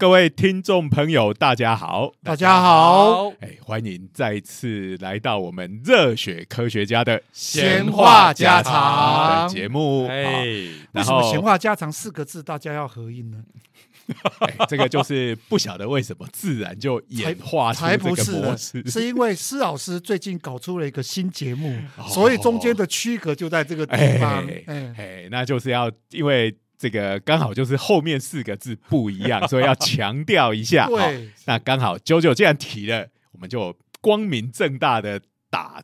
各位听众朋友，大家好，大家好，哎，欢迎再次来到我们热血科学家的闲话家常的节目。哎哎，，为什么闲话家常四个字大家要合音呢？哎这个就是不晓得为什么自然就演化出才这个不是的，模式。是因为施老师最近搞出了一个新节目，哦所以中间的区隔就在这个地方。哎，哎，那就是要因为这个刚好就是后面四个字不一样，所以要强调一下。好对，那刚好九九既然提了，我们就光明正大的打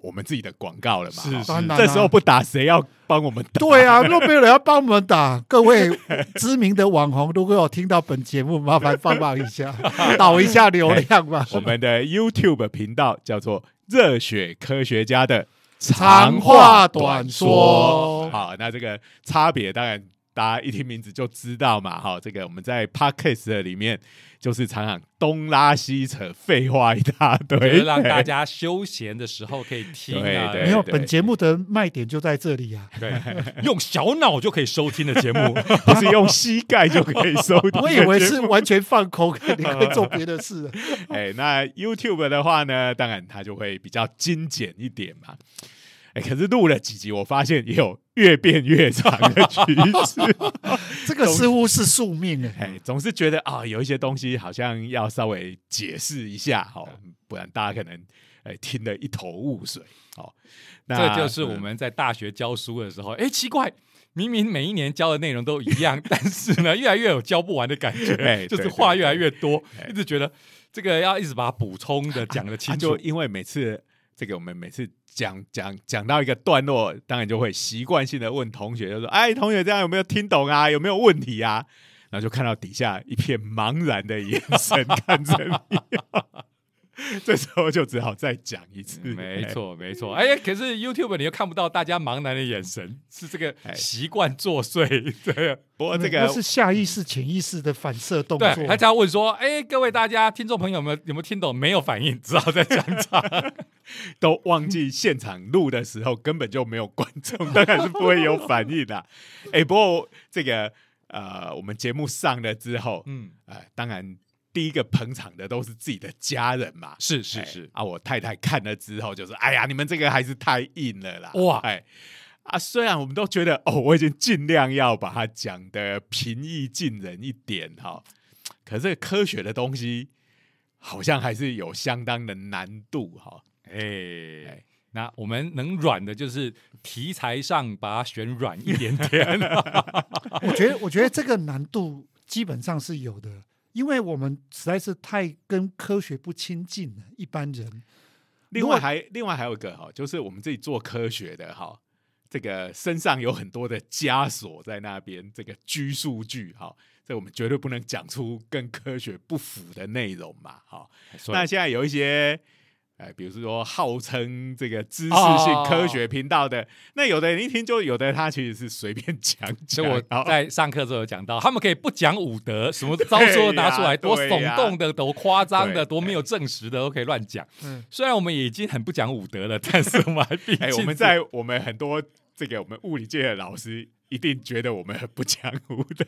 我们自己的广告了嘛。是好当然啊这时候不打，谁要帮我们打？对啊，若 没有人要帮我们打。各位知名的网红，如果有听到本节目，麻烦帮忙一下，导一下流量吧。我们的 YouTube 频道叫做“热血科学家”的长话短说好，那这个差别当然大家一听名字就知道嘛。哈，这个我们在 Podcast 的里面就是常常东拉西扯，废话一大堆，让大家休闲的时候可以听啊，对没有，本节目的卖点就在这里啊。对，用小脑就可以收听的节目，不是用膝盖就可以收听。我以为是完全放空，你可以做别的事。哎，那 YouTube 的话呢，当然它就会比较精简一点嘛。哎，可是录了几集，我发现也有越变越长的趋势。这个似乎是宿命哎。哎，总是觉得啊、有一些东西好像要稍微解释一下哦，不然大家可能哎听得一头雾水哦。那这就是我们在大学教书的时候，哎，奇怪。明明每一年教的内容都一样，但是呢，越来越有教不完的感觉，哎就是话越来越多哎，一直觉得这个要一直把它补充的讲的啊清楚。就因为每次这个我们每次讲讲讲到一个段落，当然就会习惯性的问同学，就说：“哎，同学这样有没有听懂啊？有没有问题啊？”然后就看到底下一片茫然的眼神 看着你，这时候就只好再讲一次。没错，没错。哎，可是 YouTube 你又看不到大家茫然的眼神，是这个哎习惯作祟。对，不过这个是下意识、潜意识的反射动对，作。他只要问说：“哎，各位大家听众朋友们有没有听懂？没有反应，只好再讲场。都忘记现场录的时候根本就没有观众，当然是不会有反应的。哎，不过这个呃，我们节目上了之后”，嗯，呃，当然第一个捧场的都是自己的家人嘛。是是哎是，啊，我太太看了之后就说：“哎呀，你们这个还是太硬了啦！”哇哎啊，虽然我们都觉得哦，我已经尽量要把它讲的平易近人一点哈，可是科学的东西好像还是有相当的难度哈。哎。那我们能软的，就是题材上把它选软一点点。我觉得，我觉得这个难度基本上是有的，因为我们实在是太跟科学不亲近了，一般人。另外还另外还有一个哈，就是我们自己做科学的哈，这个身上有很多的枷锁在那边，这个拘数据哈，这我们绝对不能讲出跟科学不符的内容嘛，哈。那现在有一些。哎，比如说号称这个知识性科学频道的，那有的人一听就有的他其实是随便讲 所以我在上课的时候有讲到，他们可以不讲武德，什么招数都拿出来，多耸动的、多夸张的、多没有证实的都可以乱讲。嗯，虽然我们已经很不讲武德了，但是我们还 毕竟哎，我们在我们很多这个我们物理界的老师一定觉得我们很不讲武的，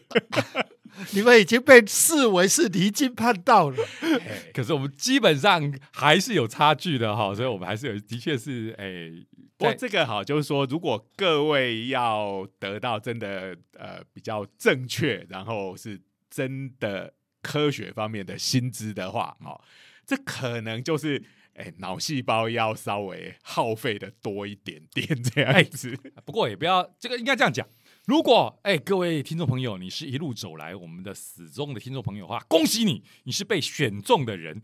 你们已经被视为是离经叛道了。哎 可是我们基本上还是有差距的哈，所以我们还是有，的确是哎，不过在这个好，就是说，如果各位要得到真的呃比较正确，然后是真的科学方面的薪资的话，哦，这可能就是哎脑细胞要稍微耗费的多一点点这样子。不过也不要这个应该这样讲。如果哎，各位听众朋友，你是一路走来我们的死忠的听众朋友的话，恭喜你，你是被选中的人。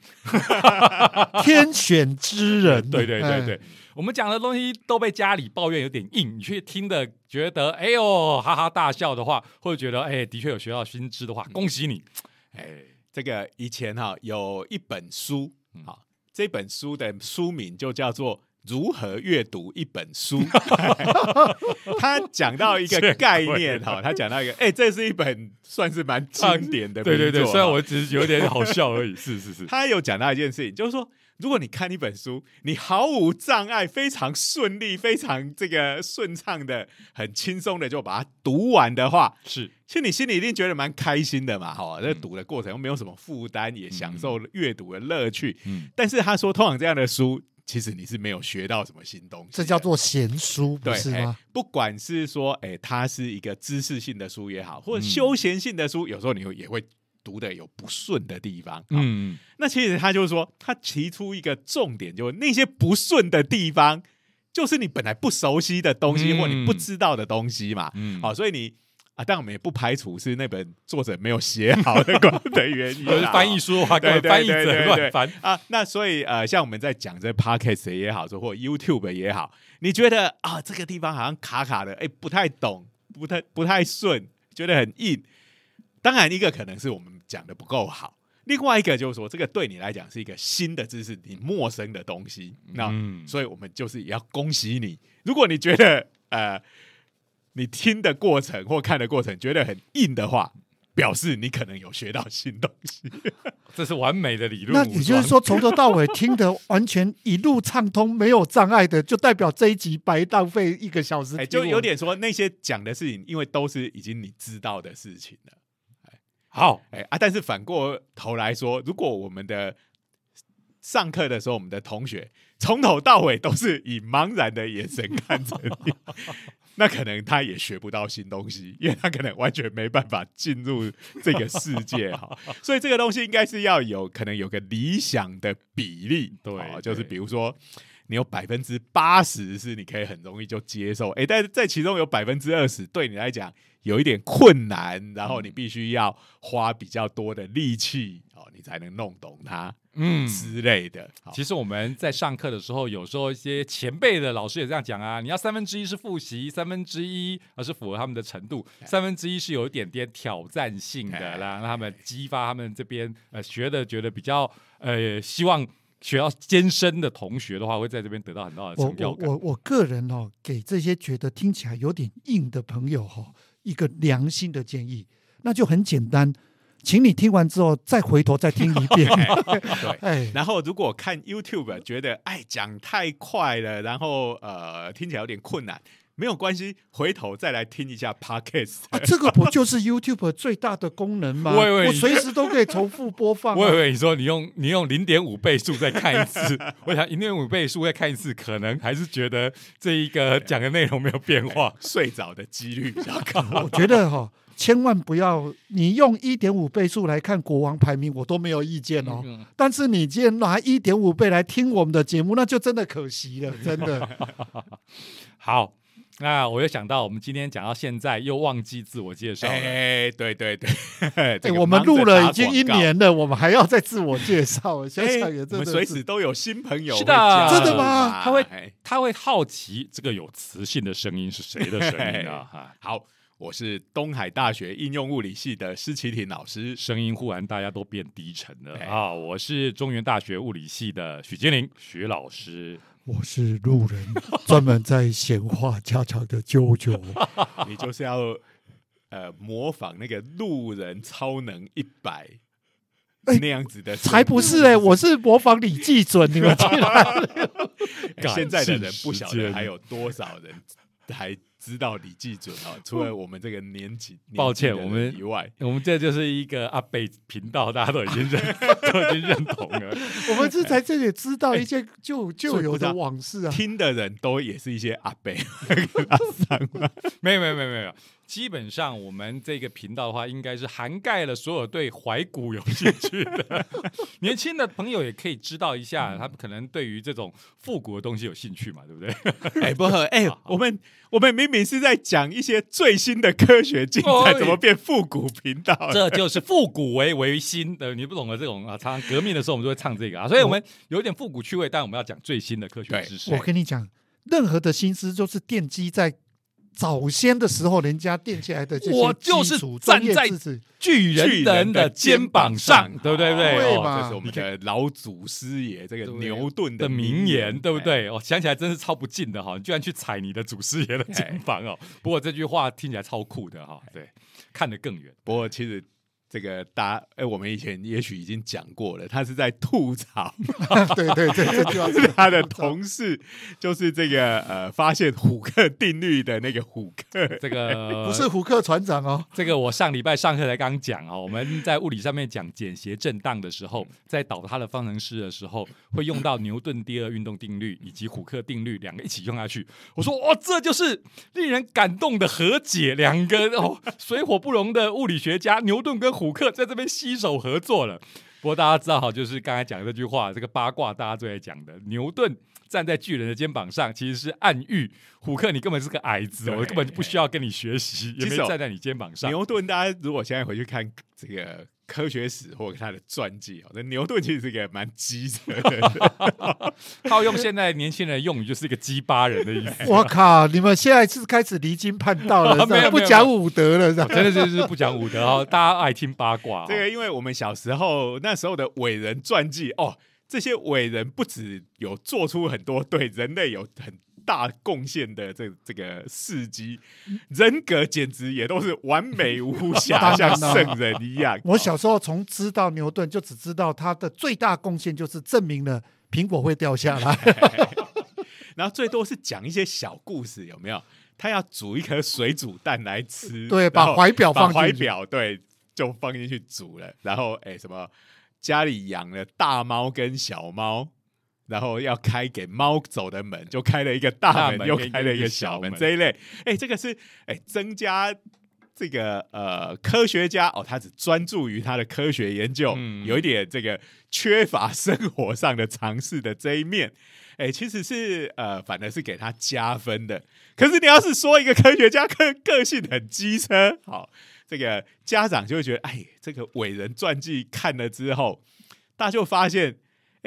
天选之人。对对对哎对，我们讲的东西都被家里抱怨有点硬，你却听的觉得哎呦哈哈大笑的话，或者觉得哎的确有学到新知的话，恭喜你。哎，这个以前哈、有一本书，好、这本书的书名就叫做。如何阅读一本书？他讲到一个概念哈，他讲到一个，哎、这是一本算是蛮经典的对对对，虽然我只是有点好笑而已，是是是，他 有讲到一件事情，就是说，如果你看一本书，你毫无障碍、非常顺利、非常这个顺畅的、很轻松的就把它读完的话，是。其实你心里一定觉得蛮开心的嘛，哈，这嗯读的过程又没有什么负担，也享受阅读的乐趣。嗯。但是他说，通常这样的书，其实你是没有学到什么新东西，这叫做闲书，不对，吗？不管是说，哎、它是一个知识性的书也好，或者嗯。休闲性的书，有时候你会也会读的有不顺的地方。嗯，嗯那其实他就是说，他提出一个重点，就是那些不顺的地方，就是你本来不熟悉的东西，嗯或你不知道的东西嘛。嗯好，所以你啊，但我们也不排除是那本作者没有写好的 的原因就是。翻译书的话，根本对对翻译者乱翻。啊，那所以呃，像我们在讲这 podcast 也好，说或 YouTube 也好，你觉得啊这个地方好像卡卡的，哎，不太懂，不太不太顺，觉得很硬。当然，一个可能是我们讲的不够好，另外一个就是说，这个对你来讲是一个新的知识，你陌生的东西。那、嗯所以我们就是也要恭喜你。如果你觉得呃，你听的过程或看的过程觉得很硬的话，表示你可能有学到新东西。这是完美的理论。那也就是说，从头到尾听的完全一路畅通，没有障碍的，就代表这一集白浪费一个小时。就有点说那些讲的事情，因为都是已经你知道的事情了。好，哎、啊，但是反过头来说，如果我们的上课的时候，我们的同学从头到尾都是以茫然的眼神看着你，那可能他也学不到新东西，因为他可能完全没办法进入这个世界哈。所以这个东西应该是要有可能有个理想的比例，对哦就是比如说。你有百分之八十是你可以很容易就接受，哎，但是在其中有百分之二十对你来讲有一点困难，然后你必须要花比较多的力气哦，你才能弄懂它嗯，之类的。其实我们在上课的时候，有时候一些前辈的老师也这样讲啊，你要三分之一是复习，三分之一而是符合他们的程度，三分之一是有一点点挑战性的让他们激发他们这边呃学的觉得比较呃希望学到艰深的同学的话，会在这边得到很大的我成就感。我我我个人哦，给这些觉得听起来有点硬的朋友哈、哦，一个良心的建议，那就很简单，请你听完之后再回头再听一遍。对。哎，然后，如果看 YouTube 觉得哎讲太快了，然后呃听起来有点困难，没有关系，回头再来听一下 Podcast。啊，这个不就是 YouTube 最大的功能吗？我随时都可以重复播放、啊。我以为你说你用你用零点五倍速再看一次，我想零点五倍速再看一次，可能还是觉得这一个讲的内容没有变化。睡着的几率比较高。我觉得哈、千万不要你用一点五倍速来看国王排名，我都没有意见哦。嗯但是你既然拿一点五倍来听我们的节目，那就真的可惜了，真的。好，那我又想到，我们今天讲到现在，又忘记自我介绍了。哎，对对对，哎、这个我们录了已经一。年了，我们还要再自我介绍，想哎想也我们随真的是时都有新朋友是的真的吗他会哎他会好奇这个有磁性的声音是谁的声音啊？哈，好，我是东海大学应用物理系的施启廷老师。声音忽然大家都变低沉了哎啊！我是中原大学物理系的许金玲许老师。我是路人，专门在闲话家常的啾啾。你就是要呃模仿那个路人超能一百、欸那样子的，才不是哎、我是模仿李济准，你们竟然哎现在的人不晓得还有多少人还知道李济准啊？除了我们这个年纪，抱歉我们以外，我们这就是一个阿贝频道，大家都已经认 都已经认同了。我们是在这里知道一些旧旧有的往事啊。听的人都也是一些阿北阿桑嘛。没有没有没有没有，基本上我们这个频道的话，应该是涵盖了所有对怀古有兴趣的 年轻的朋友，也可以知道一下，他们可能对于这种复古的东西有兴趣嘛，对不对？哎，不，哎，我们我们明明是在讲一些最新的科学进展，哎怎么变复古频道了？这就是复古为为新的，你不懂得这种啊，常常革命的时候我们就会唱这个啊，所以我们有一点复古趣味，但我们要讲最新的科学知识我。跟你讲，任何的心思都是奠基在早先的时候人家垫起来的这些我就是基础站在。巨人人的肩膀上，对不对？对不对？哦这是我们的老祖师爷这个牛顿的名名言，对不哎对？哦，想起来真是超不敬的哈！你居然去踩你的祖师爷的 肩膀哦。不过这句话听起来超酷的哈，对，看得更远。不过其实这个大哎，我们以前也许已经讲过了，他是在吐槽 对对对，这句话是 他的同事，就是这个呃，发现虎克定律的那个虎克。这个 不是虎克船长哦，这个我上礼拜上课才刚讲哦，我们在物理上面讲简谐震荡的时候，在导它的方程式的时候，会用到牛顿第二运动定律以及虎克定律两个一起用下去。我说哦，这就是令人感动的和解，两个哦水火不容的物理学家牛顿跟虎克在这边携手合作了。不过大家知道哈，就是刚才讲的这句话，这个八卦大家最爱讲的，牛顿站在巨人的肩膀上，其实是暗喻虎克你根本是个矮子，我根本就不需要跟你学习，也没站在你肩膀上。牛顿，大家如果现在回去看这个科学史或者他的传记哦，那牛顿其实是个蛮机车的人，套用现在年轻人用语，就是一个鸡巴人的意思。我靠！你们现在是开始离经叛道了，是吧没有不讲武德了，是吧？真的就是不讲武德哦，大家爱听八卦、哦。这个因为我们小时候那时候的伟人传记哦，这些伟人不止有做出很多对人类有很大贡献的这这个事迹，人格简直也都是完美无瑕，像圣人一样。我小时候从知道牛顿，就只知道他的最大贡献就是证明了苹果会掉下来。然后最多是讲一些小故事，有没有？他要煮一颗水煮蛋来吃，对把怀表放怀表对，就放进去煮了。然后哎，什么家里养了大猫跟小猫，然后要开给猫走的门，就开了一个大门，又开了一一个个小门小门这一类。哎，这个是哎增加。这个呃，科学家哦，他只专注于他的科学研究，嗯有一点这个缺乏生活上的尝试的这一面，哎，其实是呃，反而是给他加分的。可是你要是说一个科学家个个性很机车，好，这个家长就会觉得，哎，这个伟人传记看了之后，大家就发现，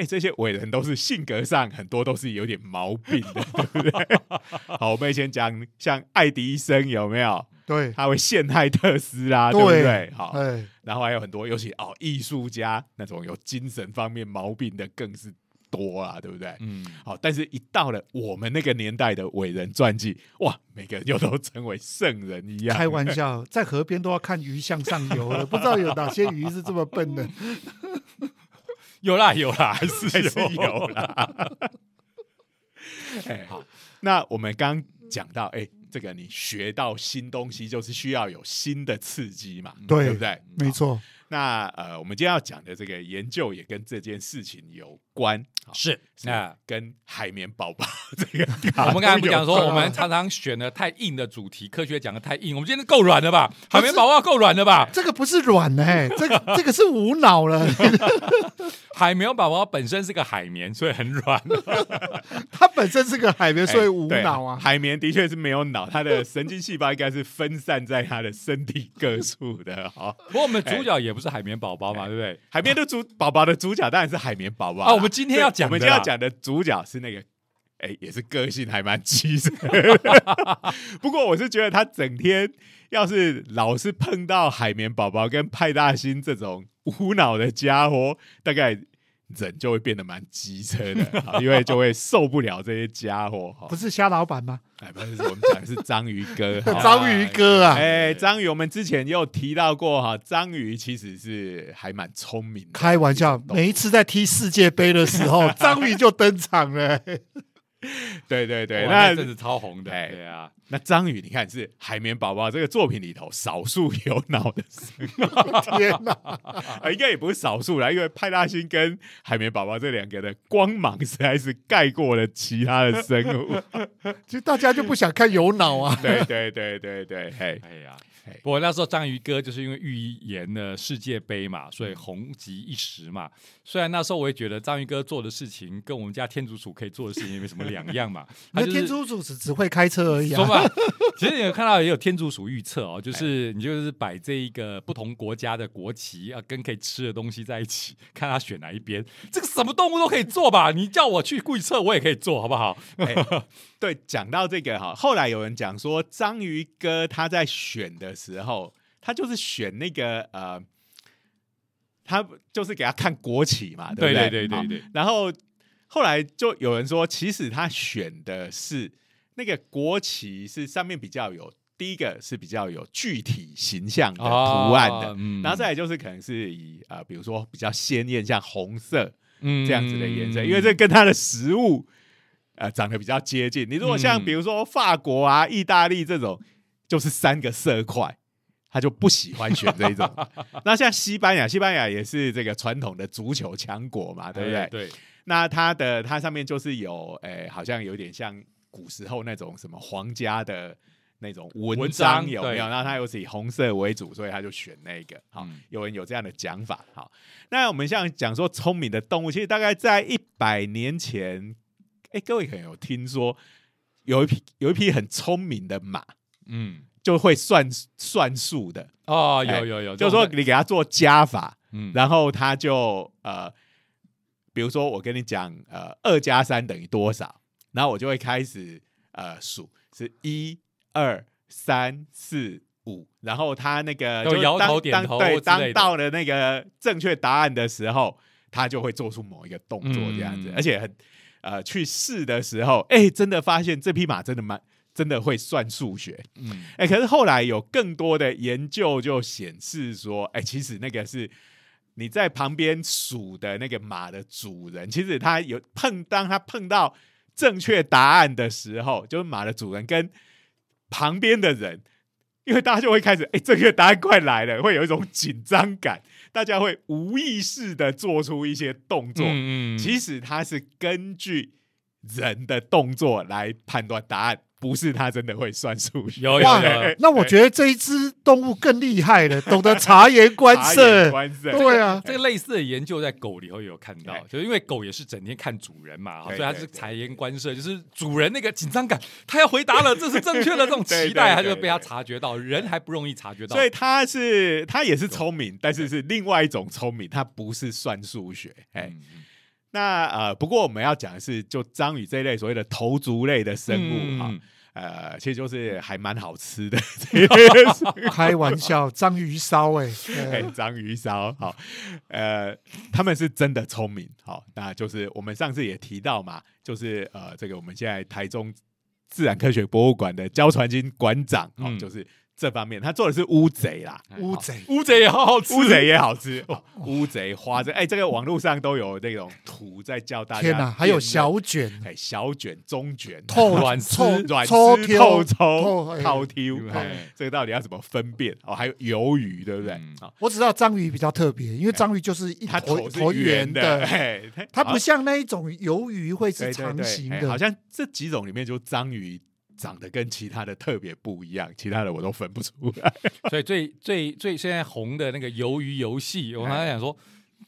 哎，这些伟人都是性格上很多都是有点毛病的，对不对？好，我们以前讲像爱迪生有没有？对他会陷害特斯拉，对不对？好，哎，然后还有很多，尤其哦，艺术家那种有精神方面毛病的更是多啊，对不对？嗯，好，但是一到了我们那个年代的伟人传记，哇，每个人又都成为圣人一样。开玩笑，在河边都要看鱼向上游了，不知道有哪些鱼是这么笨的。有啦有啦，还是还是有啦。哎，好，那我们刚讲到，哎，这个你学到新东西，就是需要有新的刺激嘛，对不对？好。没错，那呃，我们今天要讲的这个研究也跟这件事情有关，好是是那。跟海绵宝宝 这个 我们刚才不讲说，我们常 常选的太硬的主题，科学讲的太硬，我们今天够软了吧？海绵宝宝够软了吧？这个不是软的，哎，这个这个是无脑了，海绵宝宝本身是个海绵，所以很软。它本身是个海绵，所以哎无脑啊。海绵的确是没有脑，它的神经细胞应该是分散在它的身体各处的。好，不过我们主角也不是海绵宝宝嘛，对不对？海绵的主宝宝的主角当然是海绵宝宝啊我们今天要讲的我们今天要讲的主角是那个。哎，也是个性还蛮机车，不过我是觉得他整天要是老是碰到海绵宝宝跟派大星这种无脑的家伙，大概人就会变得蛮机车的，好因为就会受不了这些家伙。不是虾老板吗？哎，不是，我们讲的是章鱼哥。章鱼哥啊，哎，章鱼，我们之前也有提到过哈，章鱼其实是还蛮聪明的。开玩笑，每一次在踢世界杯的时候，章鱼就登场了。对对对，那那阵子超红的，哎对啊，那章鱼，你看是海绵宝宝这个作品里头少数有脑的生物，天哪！啊，应该也不是少数啦，因为派大星跟海绵宝宝这两个的光芒实在是盖过了其他的生物。其实大家就不想看有脑啊。对对对对对，嘿，哎呀嘿。不过那时候章鱼哥就是因为预言了世界杯嘛，所以红极一时嘛。虽然那时候我也觉得章鱼哥做的事情跟我们家天竺鼠可以做的事情也没什么两样嘛。他那就是天竺鼠只只会开车而已说啊。吧，其实你有看到也有天竺鼠预测哦，就是你就是摆这一个不同国家的国旗啊，跟可以吃的东西在一起，看他选哪一边。这个什么动物都可以做吧？你叫我去预测，我也可以做，好不好？哎对，讲到这个哈，后来有人讲说，章鱼哥他在选的时候，他就是选那个呃，他就是给他看国旗嘛，对不对？对好对对对，然后后来就有人说，其实他选的是那个国旗是上面比较有第一个是比较有具体形象的图案的，嗯。然后再来就是可能是以呃，比如说比较鲜艳，像红色嗯。这样子的颜色，因为这跟它的食物呃长得比较接近。你如果像嗯比如说法国啊、意大利这种，就是三个色块。他就不喜欢选这一种，那像西班牙，西班牙也是这个传统的足球强国嘛，对不对？哎对，那它的它上面就是有，诶、好像有点像古时候那种什么皇家的那种文文章有没有？然后它又是以红色为主，所以他就选那个。好，嗯有人有这样的讲法。好，那我们像讲说聪明的动物，其实大概在一百年前，哎、各位可能有听说有一匹有一匹很聪明的马，嗯，就会算算数的，哦，哎有有有，就是说你给他做加法，嗯，然后他就呃，比如说我跟你讲，呃，二加三等于多少，然后我就会开始呃数，是一二三四五，然后他那个就摇头点头当对，当到了那个正确答案的时候，他就会做出某一个动作这样子，嗯。而且很呃去试的时候，哎，真的发现这匹马真的蛮真的会算数学，嗯。哎、可是后来有更多的研究就显示说，哎、其实那个是你在旁边数的那个马的主人，其实他有碰，当他碰到正确答案的时候，就是马的主人跟旁边的人，因为大家就会开始，哎、这个答案快来了，会有一种紧张感，大家会无意识的做出一些动作。嗯其实它是根据人的动作来判断答案，不是他真的会算数学。有有哇有，那我觉得这一只动物更厉害了，懂得察言观色。观色，对啊，这个类似的研究在狗里头也有看到哎，就是因为狗也是整天看主人嘛，所以它是察言观色，就是主人那个紧张感，它要回答了，这是正确的这种期待，对对他就被它察觉到，人还不容易察觉到所。以它是它也是聪明，但是是另外一种聪明，它不是算数学。哎、那呃，不过我们要讲的是，就章鱼这一类所谓的头足类的生物哈、嗯呃，其实就是还蛮好吃的 开玩笑，章鱼烧哎、哎，章鱼烧，好，呃，他们是真的聪明，好，那就是我们上次也提到嘛，就是呃，这个我们现在台中自然科学博物馆的焦传金馆长，哦，嗯。就是这方面，他做的是乌贼啦，乌贼。乌贼也好好吃，乌贼也好吃，哦。乌贼、花贼，哎，这个网络上都有那种图在教大家。天哪，还有小卷、哎小卷、中卷、透软抽丝软丝、抽挑透抽、套挑，哎哦这个到底要怎么分辨？哦，还有鱿鱼，对不对？我只知道章鱼比较特别，因为章鱼就是一它头头圆圆的，哎，它不像那一种鱿鱼会是长形的，哎好像这几种里面，就章鱼长得跟其他的特别不一样，其他的我都分不出来。所以最最最现在红的那个鱿鱼游戏，我刚才想说，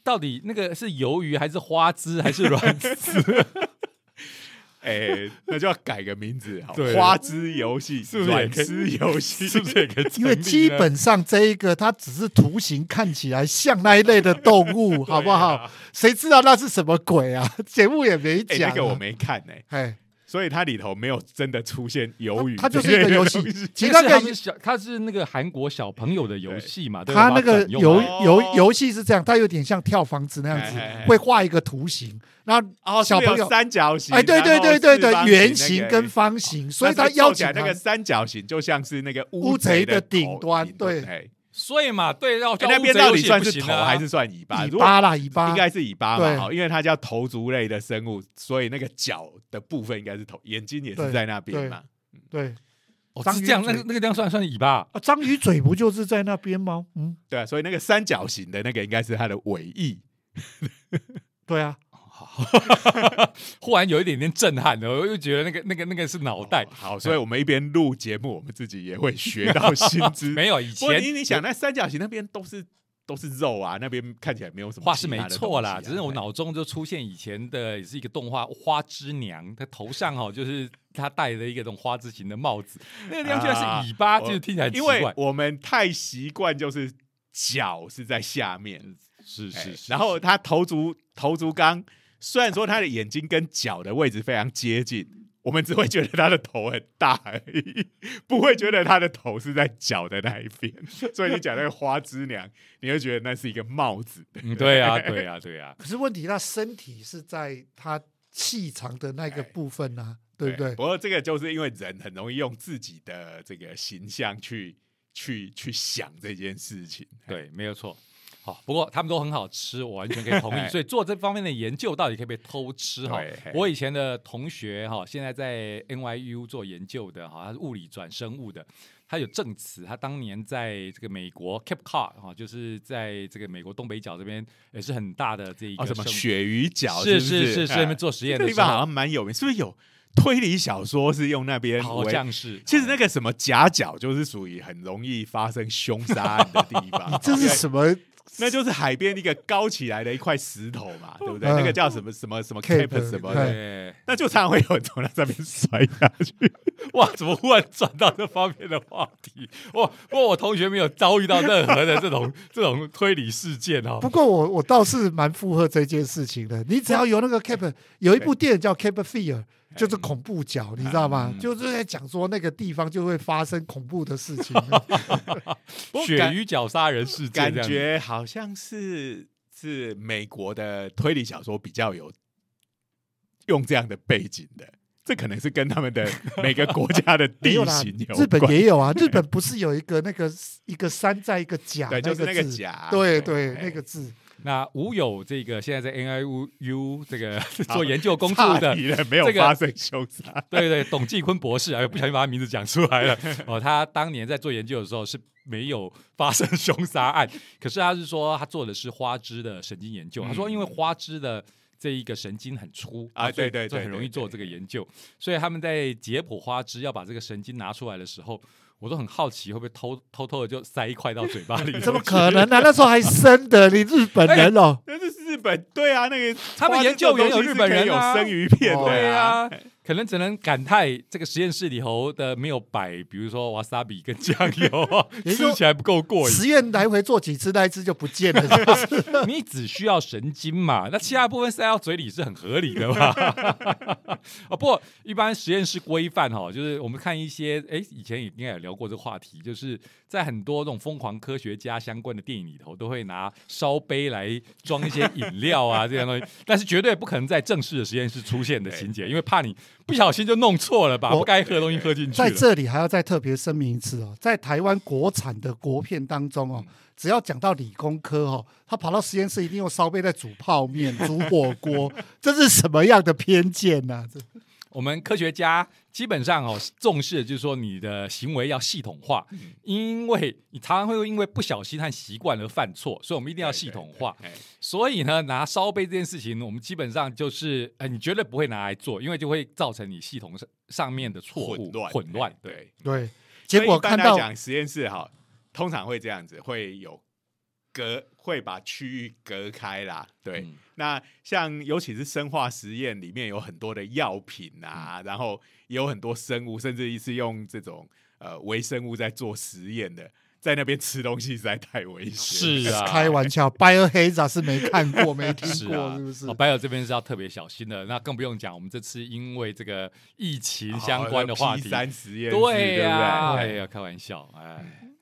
到底那个是鱿鱼还是花枝还是软丝？哎，那就要改个名字，好对花枝游戏、是不是软丝游戏？是不是也可以？因为基本上这一个它只是图形看起来像那一类的动物，好不好？谁知道那是什么鬼啊？节目也没哎，讲、啊。那个我没看呢，哎，所以它里头没有真的出现鱿鱼，它就是一个游戏其实那那个个他们小，它是那个韩国小朋友的游戏嘛，它那个游游游戏是这样，它有点像跳房子那样子哎哎哎，会画一个图形，然后哦，小朋友三角形，哎，对对对对对，圆形跟方形，所以它邀请那个三角形，就像是那个乌贼贼的顶端对。哎所以嘛，对，要那边到底算是头还是算尾巴？尾巴啦，尾巴应该是尾巴对嘛，好，因为它叫头足类的生物，所以那个脚的部分应该是头，眼睛也是在那边嘛。对哦，章鱼是这样，那个那个地方算算尾巴，啊，章鱼嘴不就是在那边吗？嗯，对啊，所以那个三角形的那个应该是它的尾翼。对啊，忽然有一点点震撼的，我又觉得那个那个那个是脑袋。哦，好，所以我们一边录节目，我们自己也会学到新知。没有以前你你想，那三角形那边都是都是肉啊，那边看起来没有什么话是没错啦，只是我脑中就出现以前的也是一个动画花之娘，她头上哦就是她戴了一个这种花枝形的帽子，那个地方居然是尾巴，啊就是听起来因为怪。我们太习惯就是脚是在下面，是是然后她头足头足纲，虽然说他的眼睛跟脚的位置非常接近，我们只会觉得他的头很大而已，不会觉得他的头是在脚的那一边。所以你讲那个花枝娘，你会觉得那是一个帽子。嗯，对啊，对啊，对啊，可是问题，他身体是在他细长的那个部分啊，对对不对？不过这个就是因为人很容易用自己的这个形象去去去想这件事情。对，没有错。好，不过他们都很好吃，我完全可以同意。所以做这方面的研究，到底可不可以被偷吃哈？我以前的同学哈，现在在 NYU 做研究的哈，他是物理转生物的，他有证词，他当年在这个美国 Cape Cod 哈，就是在这个美国东北角这边也是很大的这一个哦，什么鳕鱼角是是是是是那边哎做实验的地方好像蛮有名，是不是有推理小说是用那边好？像是。其实那个什么夹角就是属于很容易发生凶杀案的地方，这是什么？那就是海边一个高起来的一块石头嘛，对不对？嗯那个叫什么什么什么 Cape，cape 什么对的，那就常常会有人从那上面摔下去。哇，怎么忽然转到这方面的话题？哇，不过我同学没有遭遇到任何的这种这种推理事件哦。不过我我倒是蛮附和这件事情的。你只要有那个 Cape，有一部电影叫 Cape Fear，就是恐怖角，你知道吗？嗯就是在讲说那个地方就会发生恐怖的事情。鳕不过感鱼角杀人事件感觉好像是是美国的推理小说比较有用这样的背景的，这可能是跟他们的 每个国家的地形有啦形有，日本关也有啊，日本不是有一个那个一个山在一个甲，对，就是那个字甲，对对，哎那个字。那吴有这个现在在 NIU 这个做研究工差作的，没有这个发生凶杀。对对，董继坤博士，哎，不小心把他名字讲出来了。哦，他当年在做研究的时候是没有发生凶杀案，可是他是说他做的是花枝的神经研究。他说，因为花枝的这一个神经很粗啊对对对所以很容易做这个研究。所以他们在解剖花枝要把这个神经拿出来的时候，我都很好奇会不会偷偷偷的就塞一块到嘴巴里？怎么可能呢、那时候还生的，你日本人哦，那是日本，对啊，那个他们研究员有日本人有生鱼片对啊。啊，可能只能感叹这个实验室里头的没有摆，比如说 wasabi 跟酱油 吃起来不够过瘾。实验来回做几次，那一次就不见了，是不是？你只需要神经嘛，那其他部分塞到嘴里是很合理的嘛。哦，不过一般实验室规范哈，就是我们看一些，哎，以前也应该有聊过这个话题，就是在很多这种疯狂科学家相关的电影里头，都会拿烧杯来装一些饮料啊这些东西，但是绝对不可能在正式的实验室出现的情节，因为怕你不小心就弄错了，吧我不该喝的东西喝进去。在这里还要再特别声明一次哦，在台湾国产的国片当中哦，只要讲到理工科哦，他跑到实验室一定用烧杯在煮泡面、煮火锅，这是什么样的偏见呢、这我们科学家基本上哦重视的就是说你的行为要系统化，因为你常常会因为不小心和习惯而犯错，所以我们一定要系统化。对。对对所以呢，拿烧杯这件事情，我们基本上就是呃，你绝对不会拿来做，因为就会造成你系统上上面的错误混乱，混乱。哎对，对。结果看到讲实验室哈，通常会这样子，会有隔，会把区域隔开啦。对，嗯。那像尤其是生化实验里面有很多的药品啊，嗯。然后也有很多生物，甚至是用这种呃微生物在做实验的，在那边吃东西实在太危险。是啊，开玩笑，Biohazard 是没看过、没听过，是啊，是不是？哦、？Bio 这边是要特别小心的，那更不用讲，我们这次因为这个疫情相关的话题，三实验室，对呀、哎对不呀，开玩笑，哎，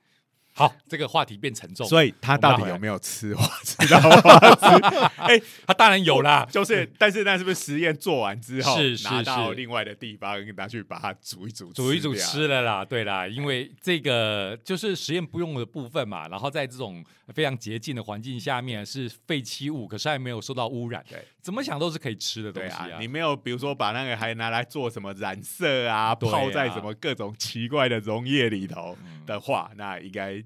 好，这个话题变沉重，所以他到底有没有吃花枝到花枝？哎，他当然有啦，就是，但是那是不是实验做完之后，是是拿到是另外的地方拿去把它煮一煮，煮一煮吃了啦，对啦，因为这个就是实验不用的部分嘛，然后在这种非常洁净的环境下面是废弃物，可是还没有受到污染，对，怎么想都是可以吃的东对西啊，你没有比如说把那个还拿来做什么染色啊，啊泡在什么各种奇怪的溶液里头嗯的话，那应该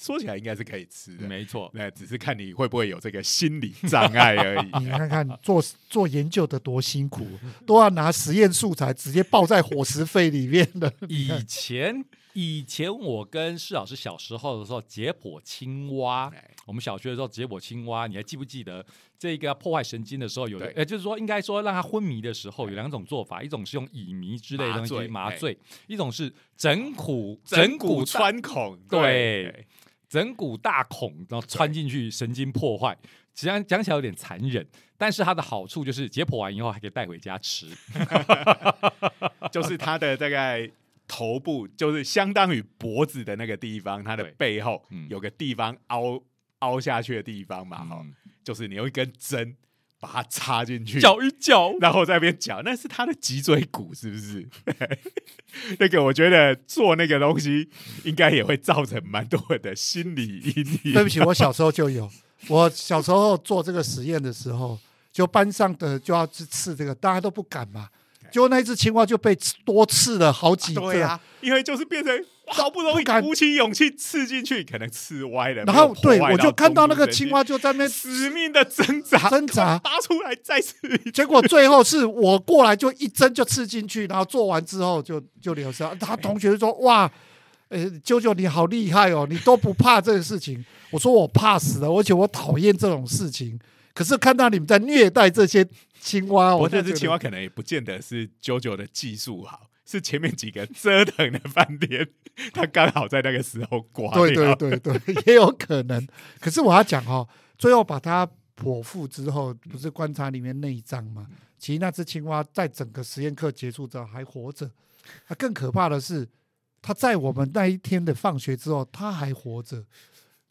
说起来应该是可以吃的。没错，那只是看你会不会有这个心理障碍而已。你看看做做研究的多辛苦，都要拿实验素材直接爆在伙食费里面的。以前以前我跟施老师小时候的时候解剖青蛙，哎。我们小学的时候解剖青蛙，你还记不记得这个破坏神经的时候有，对。呃，就是说应该说让它昏迷的时候有两种做法，一种是用乙醚之类的东西麻醉，一种是整骨整骨穿孔，对整骨大孔，然后穿进去神经破坏。讲讲起来有点残忍，但是它的好处就是解剖完以后还可以带回家吃。就是它的大概头部，就是相当于脖子的那个地方，它的背后嗯有个地方凹凹下去的地方嘛，哈、嗯就是你用一根针把它插进去，搅一搅，然后在那边搅，那是他的脊椎骨是不是？那个我觉得做那个东西应该也会造成蛮多人的心理阴影。对不起，我小时候就有。我小时候做这个实验的时候，就班上的就要去刺这个，大家都不敢嘛。结果那只青蛙就被刺多刺了好几个，对啊，因为就是变成好不容易鼓起勇气刺进去，可能刺歪了，然后对我就看到那个青蛙就在那死命的挣扎，挣扎拔出来再刺。结果最后是我过来就一针就刺进去，然后做完之后就就流失了。他同学就说：“哇，呃，舅舅你好厉害哦，你都不怕这个事情。”我说：“我怕死了，而且我讨厌这种事情。可是看到你们在虐待这些青蛙，我我就觉得那只青蛙可能也不见得是九九的技术好，是前面几个折腾的饭店，他刚好在那个时候刮对掉对对对，也有可能。可是我要讲哦，最后把它剖腹之后，不是观察里面内脏吗？其实那只青蛙在整个实验课结束之后还活着。啊，更可怕的是，它在我们那一天的放学之后，它还活着。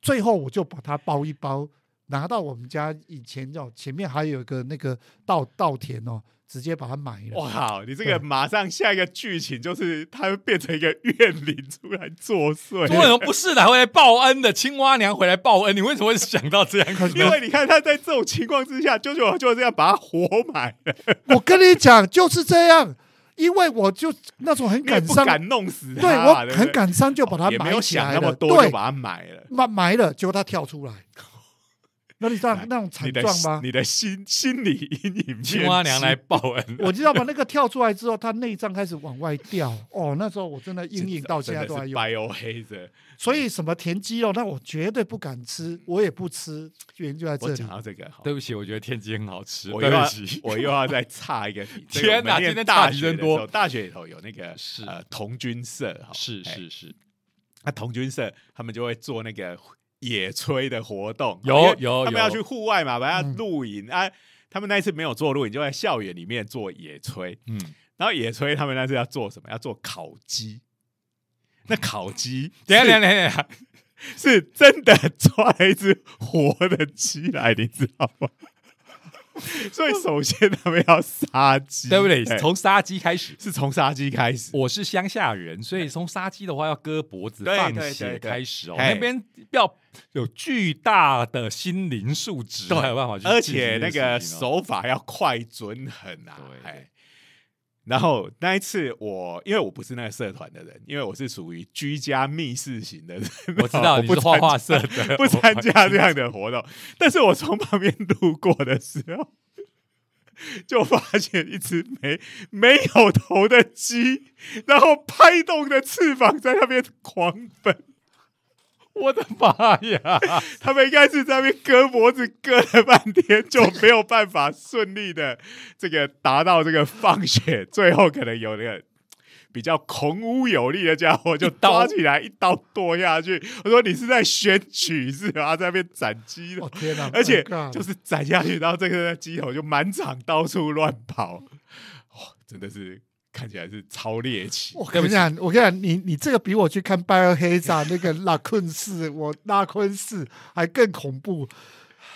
最后我就把它包一包，拿到我们家以前哦，前面还有一个那个稻稻田哦，直接把它埋了。哇靠！你这个马上下一个剧情就是它会变成一个怨灵出来作祟，为什么不是的？会来报恩的青蛙娘回来报恩？你为什么会想到这样？因为你看他在这种情况之下，舅舅就这样把它活埋了，我跟你讲，就是这样，因为我就那种很感伤，不敢弄死他对，我很感伤，就把它也没有埋起想来了。那么多，就对，把它埋了。埋埋了，结果它跳出来，那你知道那种惨你的状吗？你的心心理阴影，青蛙娘来，报恩，我知道吧？那个跳出来之后，它内脏开始往外掉。哦，那时候我真的阴影到现在都还有。bio 黑的。所以什么田鸡肉，那我绝对不敢吃，我也不吃，原因就在这里我讲。到这个，对不起，我觉得田鸡很好吃，我又要对不起。我又要再差一个题。天哪今天大岔题真多大学里头有那个是呃童军社，哈是哎是是，那童军社他们就会做那个野炊的活动，有有有他们要去户外嘛，把它嗯露营啊。他们那一次没有做露营，就在校园里面做野炊。嗯，然后野炊他们那次要做什么？要做烤鸡。那烤鸡，等等下等下，是真的抓了一只活的鸡来，你知道吗？所以首先他们要杀鸡，对不对？哎从杀鸡开始。是从杀鸡开始。我是乡下人，所以从杀鸡的话要割脖子、放血对开始哦。嘿那边要有巨大的心灵素质，对才有办法去而且那个手法要快准狠啊！对哎，然后那一次我因为我不是那个社团的人，因为我是属于居家密室型的人，我知道我不 你是画画社的，不参加这样的活动，但是我从旁边路过的时候，就发现一只没没有头的鸡，然后拍动的翅膀在那边狂奔。我的妈呀！他们应该是在那边割脖子割了半天，就没有办法顺利的这个达到这个放血，最后可能有那个比较孔武有力的家伙就刀抓起来一刀剁下去。我说你是在选举是吧？在那边斩鸡的哦，天哪！而且就是斩下去，然后这个鸡头就满场到处乱跑，哇，真的是看起来是超猎奇。我跟你讲，我跟你讲，你你这个比我去看拜尔黑萨那个拉昆市，我拉昆市还更恐怖。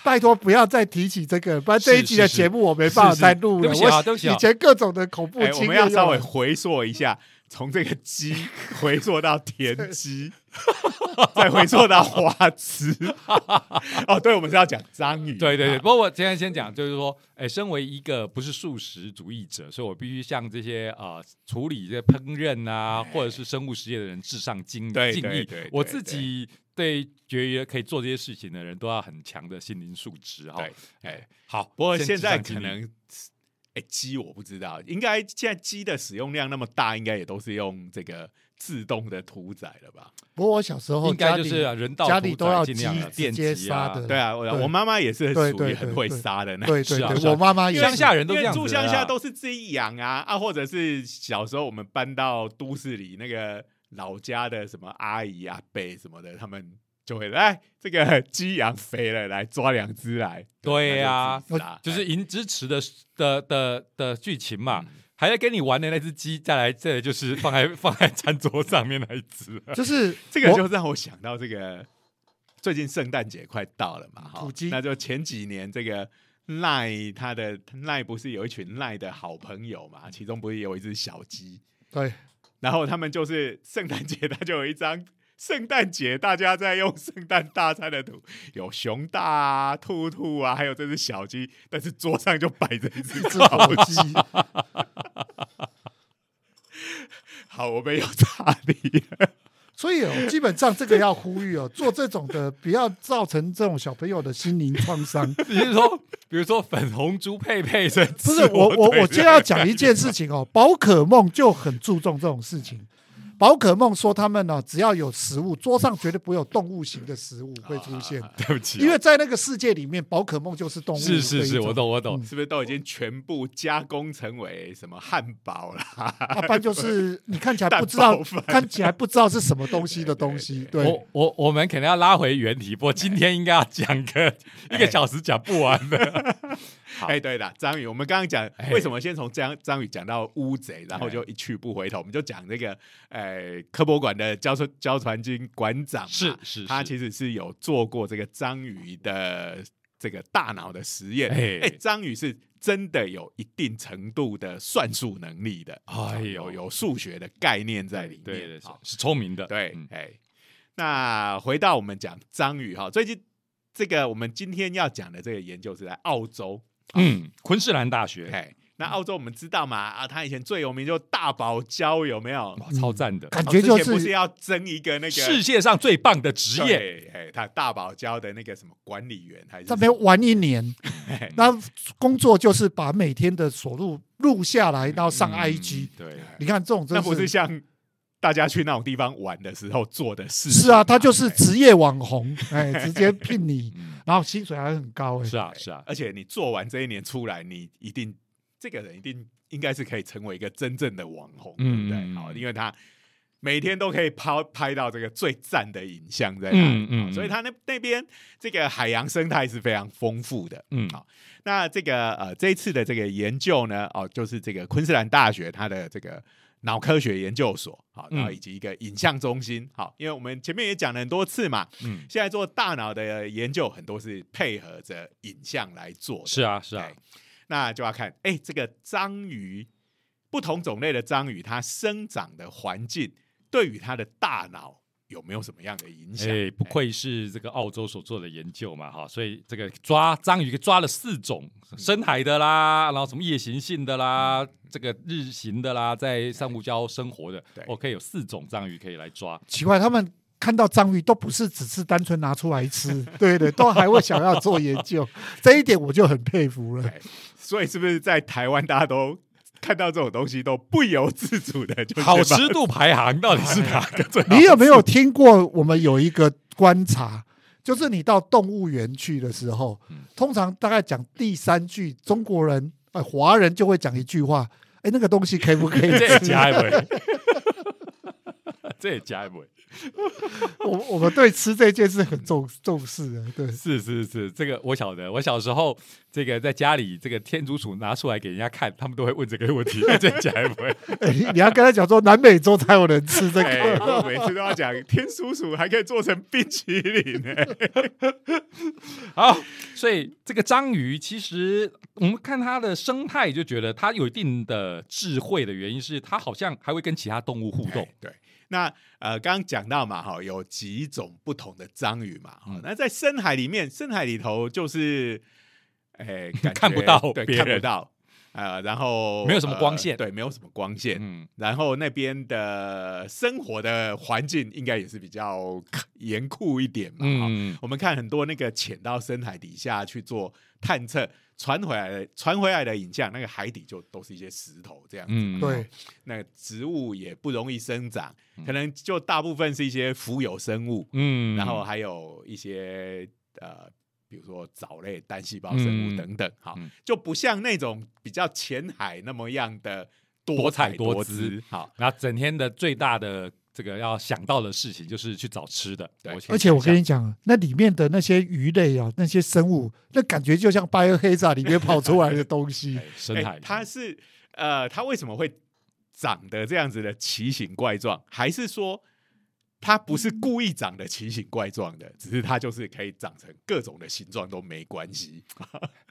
拜托不要再提起这个，不然这一集的节目我没办法再录了。对不起啊我对不起啊以前各种的恐怖哎、经验我们要稍微回溯一下，从这个鸡回溯到田鸡，再回溯到花痴。哦，对，我们是要讲章鱼。对对对，啊不过我今天先讲，就是说，哎，身为一个不是素食主义者，所以我必须向这些呃处理这些烹饪啊，或者是生物实验的人致上敬敬意。我自己对觉得可以做这些事情的人都要很强的心灵素质哈。对，哎，好，不过先现在可能，哎，鸡我不知道，应该现在鸡的使用量那么大，应该也都是用这个自动的屠宰了吧？不过我小时候应该就是人道家里都要鸡电击啊杀的，对啊，我对我妈妈也是对属于很会杀的那种。对对对，我妈妈乡下人都因为这样子住乡下啊都是自己养啊啊，或者是小时候我们搬到都市里，那个老家的什么阿姨啊伯什么的，他们就会来这个鸡养肥了，来抓两只来。对呀那就是赢支持的的的的剧情嘛。嗯还在跟你玩的那只鸡，再来，这就是放在 放在餐桌上面那一只。就是 这个就让我想到这个最近圣诞节快到了嘛，哈，那就前几年这个赖他的赖不是有一群赖的好朋友嘛？其中不是有一只小鸡，对，然后他们就是圣诞节，他就有一张圣诞节大家在用圣诞大餐的图，有熊大啊、兔兔啊，还有这只小鸡，但是桌上就摆着一只一只火鸡，好，我们有差题了。所以哦，基本上这个要呼吁哦，做这种的不要造成这种小朋友的心灵创伤。你是说，比如说粉红猪佩佩这不是我我我今天要讲一件事情哦，宝可梦就很注重这种事情。宝可梦说他们呢，只要有食物，桌上绝对不会有动物型的食物会出现，对不起。啊，因为在那个世界里面，宝可梦就是动物是是是，我懂我懂。嗯，是不是都已经全部加工成为什么汉堡啦？要不然就是你看起来不知道 看起来不知道是什么东西的东西，对。我我我们可能要拉回原题，不过今天应该要讲个一个小时讲不完的。好。哎，对的，章鱼，我们刚刚讲哎。为什么先从章章鱼讲到乌贼，然后就一去不回头，我们就讲这个呃科博馆的交传交船军馆长，是是是他其实是有做过这个章鱼的这个大脑的实验，哎。哎，章鱼是真的有一定程度的算术能力的，哎呦有有数学的概念在里面，对对是是聪明的，对，嗯。哎，那回到我们讲章鱼哈，最近这个我们今天要讲的这个研究是在澳洲，嗯，昆士兰大学，哎，那澳洲我们知道嘛啊，他以前最有名就大堡礁有没有？哇，超赞的，感觉就哦之前不是是要争一个那个世界上最棒的职业，对，哎，他大堡礁的那个什么管理员还是在那边玩一年，嘿。那工作就是把每天的所录录下来，然后上嗯 IG。对，你看这种真那的不是像大家去那种地方玩的时候做的事情。嘛？是啊，他就是哎职业网红，哎，直接聘你，嗯然后薪水还很高，哎，是啊是啊，而且你做完这一年出来，你一定这个人一定应该是可以成为一个真正的网红，对不对？嗯嗯好，因为他每天都可以拍拍到这个最赞的影像在那里，嗯嗯所以他那那边这个海洋生态是非常丰富的。嗯好，那这个呃这一次的这个研究呢，哦，就是这个昆士兰大学它的这个。脑科学研究所，好，然后嗯以及一个影像中心，好，因为我们前面也讲了很多次嘛，嗯，现在做大脑的研究很多是配合着影像来做的，是啊是啊，那就要看，哎、这个章鱼，不同种类的章鱼，它生长的环境对于它的大脑有没有什么样的影响？哎，不愧是这个澳洲所做的研究嘛，哈，所以这个抓章鱼抓了四种深海的啦，然后什么夜行性的啦，这个日行的啦，在珊瑚礁生活的对，OK，有四种章鱼可以来抓，奇怪，他们看到章鱼都不是只是单纯拿出来吃，对对，都还会想要做研究，这一点我就很佩服了。所以是不是在台湾大家都看到这种东西都不由自主的就好吃度排行到底是哪个最好？你有没有听过？我们有一个观察，就是你到动物园去的时候，嗯通常大概讲第三句，中国人哎华人就会讲一句话：“哎，那个东西可以不可以 这也吃加一位，这也加一位。”我我们对吃这件事很重重视的，对。是是是，这个我晓得。我小时候，这个在家里，这个天竺鼠拿出来给人家看，他们都会问这个问题：这加一位？哎你你要跟他讲说，南美洲才有人吃这哎，个。我每次都要讲天竺鼠还可以做成冰淇淋呢、好，所以这个章鱼其实我们看它的生态，就觉得它有一定的智慧的原因是，它好像还会跟其他动物互动哎。对，那呃，刚刚讲到嘛，哈，有几种不同的章鱼嘛，哈、嗯。那在深海里面，深海里头就是，哎、感觉看不到对，看不到，呃，然后没有什么光线。呃对，没有什么光线，嗯，然后那边的生活的环境应该也是比较严酷一点嘛，嗯，我们看很多那个潜到深海底下去做探测，传回来的传回来的影像，那个海底就都是一些石头这样子。嗯，对，那个植物也不容易生长，嗯。可能就大部分是一些浮游生物，嗯，然后还有一些呃，比如说藻类、单细胞生嗯。物等等，好嗯，就不像那种比较浅海那么样的多彩彩多姿。姿。好，然后整天的最大的这个要想到的事情就是去找吃的。对而且我跟你讲，那里面的那些鱼类啊，那些生物，那感觉就像《巴尔黑萨》里面跑出来的东西 哎。深哎海，它是呃，它为什么会长得这样子的奇形怪状？还是说它不是故意长得奇形怪状的，只是它就是可以长成各种的形状都没关系。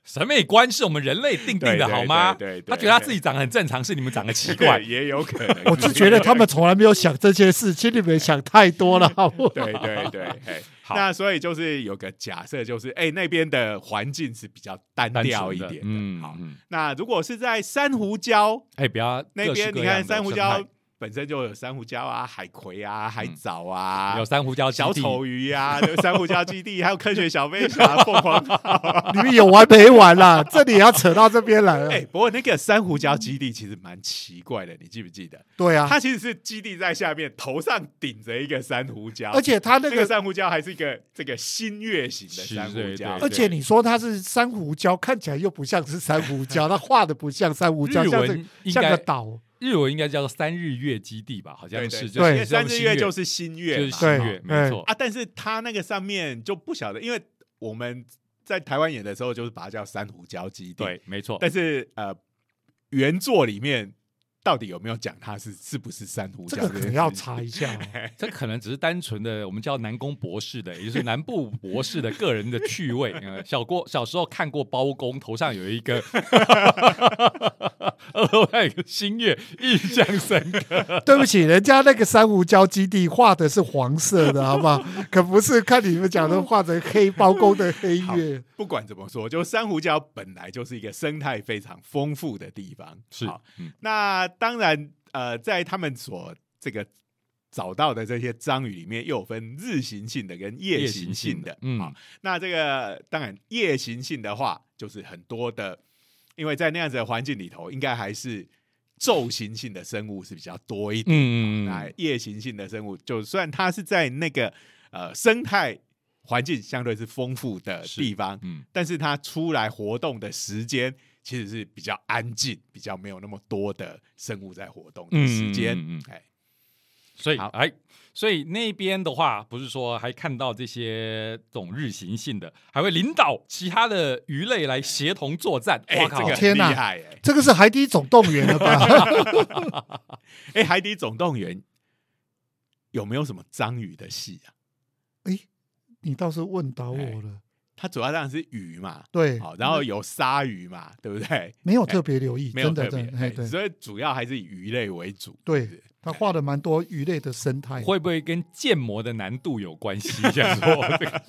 审美观是我们人类定定的，好吗？对他觉得他自己长得很正常，是你们长得奇怪，。也有可能。我是觉得他们从来没有想这些事，请你们想太多了，好不好？对对对，嘿好那所以就是有个假设，就是哎、那边的环境是比较单调一点的。嗯，好，嗯那如果是在珊瑚礁哎，不要那边，你看珊瑚礁态本身就有珊瑚礁啊、海葵啊、海嗯藻啊、有珊瑚礁小丑鱼啊、有 珊瑚礁基地，还有科学小飞侠、凤凰号。你们有完没完啦？这里也要扯到这边来了。哎、不过那个珊瑚礁基地其实蛮奇怪的，你记不记得？对啊，它其实是基地在下面，头上顶着一个珊瑚礁，而且它那个，那个珊瑚礁还是一个这个新月形的珊瑚礁，而且你说它是珊瑚礁，看起来又不像是珊瑚礁，它画的不像珊瑚礁，日像是像个该岛。日文应该叫做三日月基地吧？好像是，对对就是三日日月就是新月，就是新月，没对错。啊，但是它那个上面就不晓得，因为我们在台湾演的时候就是把它叫珊瑚礁基地，，对，没错。但是呃，原作里面到底有没有讲它是是不是珊瑚礁这件事情？个可能要查一下哦。这可能只是单纯的我们叫南宫博士的，也就是南部博士的个人的趣味。呃小郭小时候看过包公头上有一个，额外有个新月，印象深刻。对不起，人家那个珊瑚礁基地画的是黄色的，好不好？可不是看你们讲的画成黑包公的黑月。不管怎么说，就珊瑚礁本来就是一个生态非常丰富的地方，是，那当然，呃，在他们所这个找到的这些章鱼里面，又有分日行性的跟夜行性的。嗯好，那这个当然夜行性的话，就是很多的，因为在那样子的环境里头，应该还是昼行性的生物是比较多一点。嗯那夜行性的生物，就虽然它是在那个呃生态环境相对是丰富的地方，嗯，但是它出来活动的时间其实是比较安静，比较没有那么多的生物在活动的时间。嗯嗯嗯嗯哎，好所以哎，所以那边的话，不是说还看到这些这种日行性的，还会领导其他的鱼类来协同作战。哎哇靠！这个天哪很厉害哎！这个是海底总动员了吧？哎，海底总动员有没有什么章鱼的戏啊？哎，你倒是问倒我了。它主要当然是鱼嘛，对，好，然后有鲨鱼嘛，对不对？没有特别留意，没有特别哎所以主要还是以鱼类为主。对是是他画的蛮多鱼类的生态，会不会跟建模的难度有关系？这样说，这个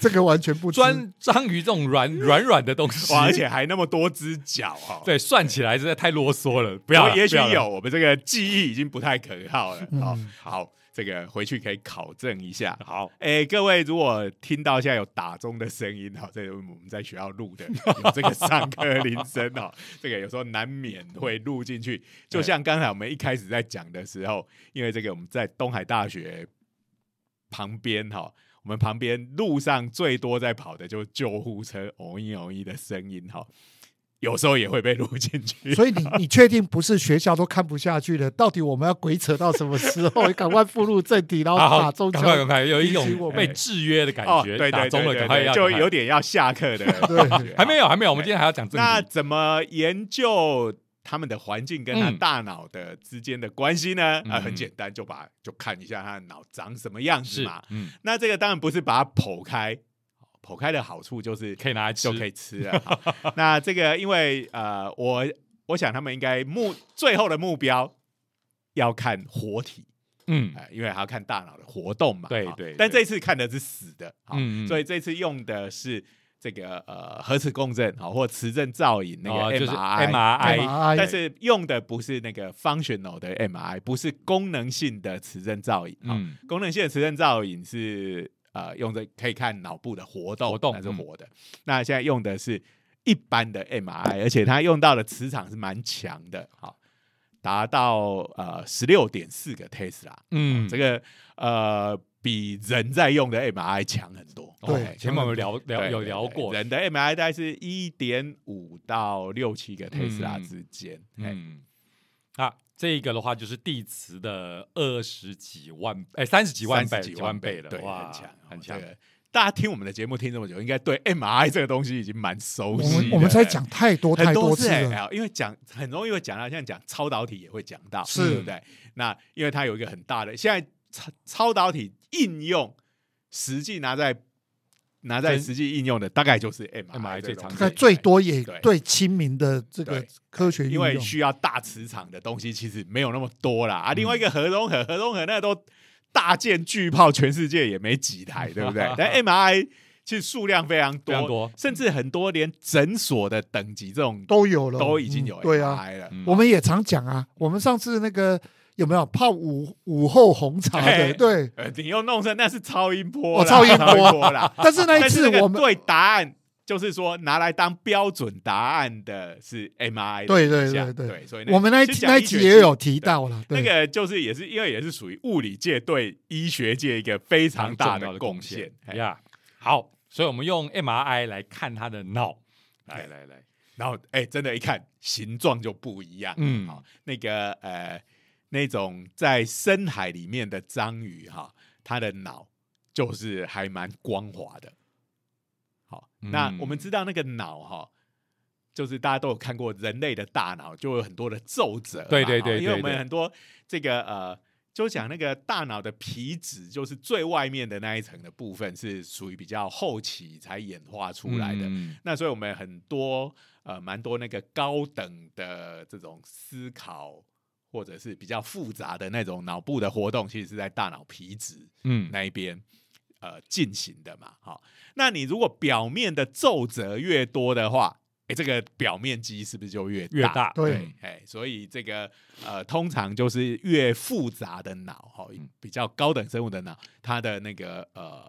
这个完全不知专章鱼这种软软软的东西，哇，而且还那么多只脚哈。对算起来实在太啰嗦了。不要了，也许不要了有，我们这个记忆已经不太可靠了。好嗯好，这个回去可以考证一下。好，哎，各位，如果听到现在有打钟的声音哈，这是我们在学校录的，有这个上课铃声哈，这个有时候难免会录进去。就像刚才我们一开始在讲的时候，因为这个我们在东海大学旁边哈，我们旁边路上最多在跑的就是救护车哦一哦一的声音哈，有时候也会被录进去。所以你你确定不是学校都看不下去了？到底我们要鬼扯到什么时候？赶快步入正题，然后打钟赶快赶。快，有一种被制约的感哦，觉。对对打中了，对对对，赶快要赶快就有点要下课的对感觉 还没有，还没有，我们今天还要讲正题。那怎么研究他们的环境跟他嗯大脑的之间的关系呢？啊，嗯很简单，就把就看一下他的脑长什么样子是嘛。，嗯，那这个当然不是把它剖开，剖开的好处就是可以拿来吃。就可以吃了。好 那这个因为呃，我我想他们应该目最后的目标要看活体。嗯。哎，因为还要看大脑的活动嘛。对对但这次看的是死的，好。嗯嗯。所以这次用的是这个呃核磁共振，好或磁振造影那个哦就是 MRI，MRI 哎但是用的不是那个 functional 的 MRI，不是功能性的磁振造影。嗯，嗯。功能性的磁振造影是呃用的可以看脑部的活动，活动还是活的。那现在用的是一般的 MRI，而且它用到的磁场是蛮强的，好，达到呃十六点四个 Tesla。嗯，这个呃比人在用的 MRI 强很多。对哎前面我们聊聊有聊过，人的 MRI 大概是一点五到六七个 Tesla 嗯之间。哎嗯，啊，这个的话就是地磁的二十几万，哎，三十几万倍，30几万倍了，对，哇，很强，很强这。个大家听我们的节目听这么久，应该对 MRI 这个东西已经蛮熟悉我。们我们在讲太多太多次了。因为讲很容易会讲到，像讲超导体也会讲到，是对不对？那因为它有一个很大的，现在超超导体应用实际拿在拿在真实际应用的，大概就是 MRI MRI 最常见那最多也对。对亲民的这个科学应因为，需要大磁场的东西其实没有那么多啦。啊。另外嗯。一个核融合，核融合那都大舰巨炮，全世界也没几台，对不对？但 MRI 其实数量非常多，甚至很多连诊所的等级这种都有了，都已经有嗯对啊，MRI 了。嗯。我们也常讲啊，我们上次那个有没有泡午午后红茶嘿的？对，呃，你又弄成那是超音波，哦超音波波啦。但是那一次我们对答案，就是说拿来当标准答案的是 MRI 的对对对对对，所以我们那一集那集也有提到了，那个就是也是因为也是属于物理界对医学界一个非常大的贡贡献呀。好，所以我们用 MRI 来看他的脑。来来来，然后哎，真的，一看形状就不一样。嗯好，那个呃，那种在深海里面的章鱼哈，它的脑就是还蛮光滑的。好，那嗯我们知道那个脑哈。就是大家都有看过人类的大脑，就有很多的皱褶嘛。对对对哈因为我们很多这个呃，就讲那个大脑的皮质，就是最外面的那一层的部分，是属于比较后期才演化出来的。嗯那所以我们很多呃蛮多那个高等的这种思考，或者是比较复杂的那种脑部的活动，其实是在大脑皮质嗯那一边呃进行的嘛。好，那你如果表面的皱褶越多的话，哎，这个表面积是不是就越大？越大对哎，所以这个呃，通常就是越复杂的脑哈，嗯比较高等生物的脑，它的那个呃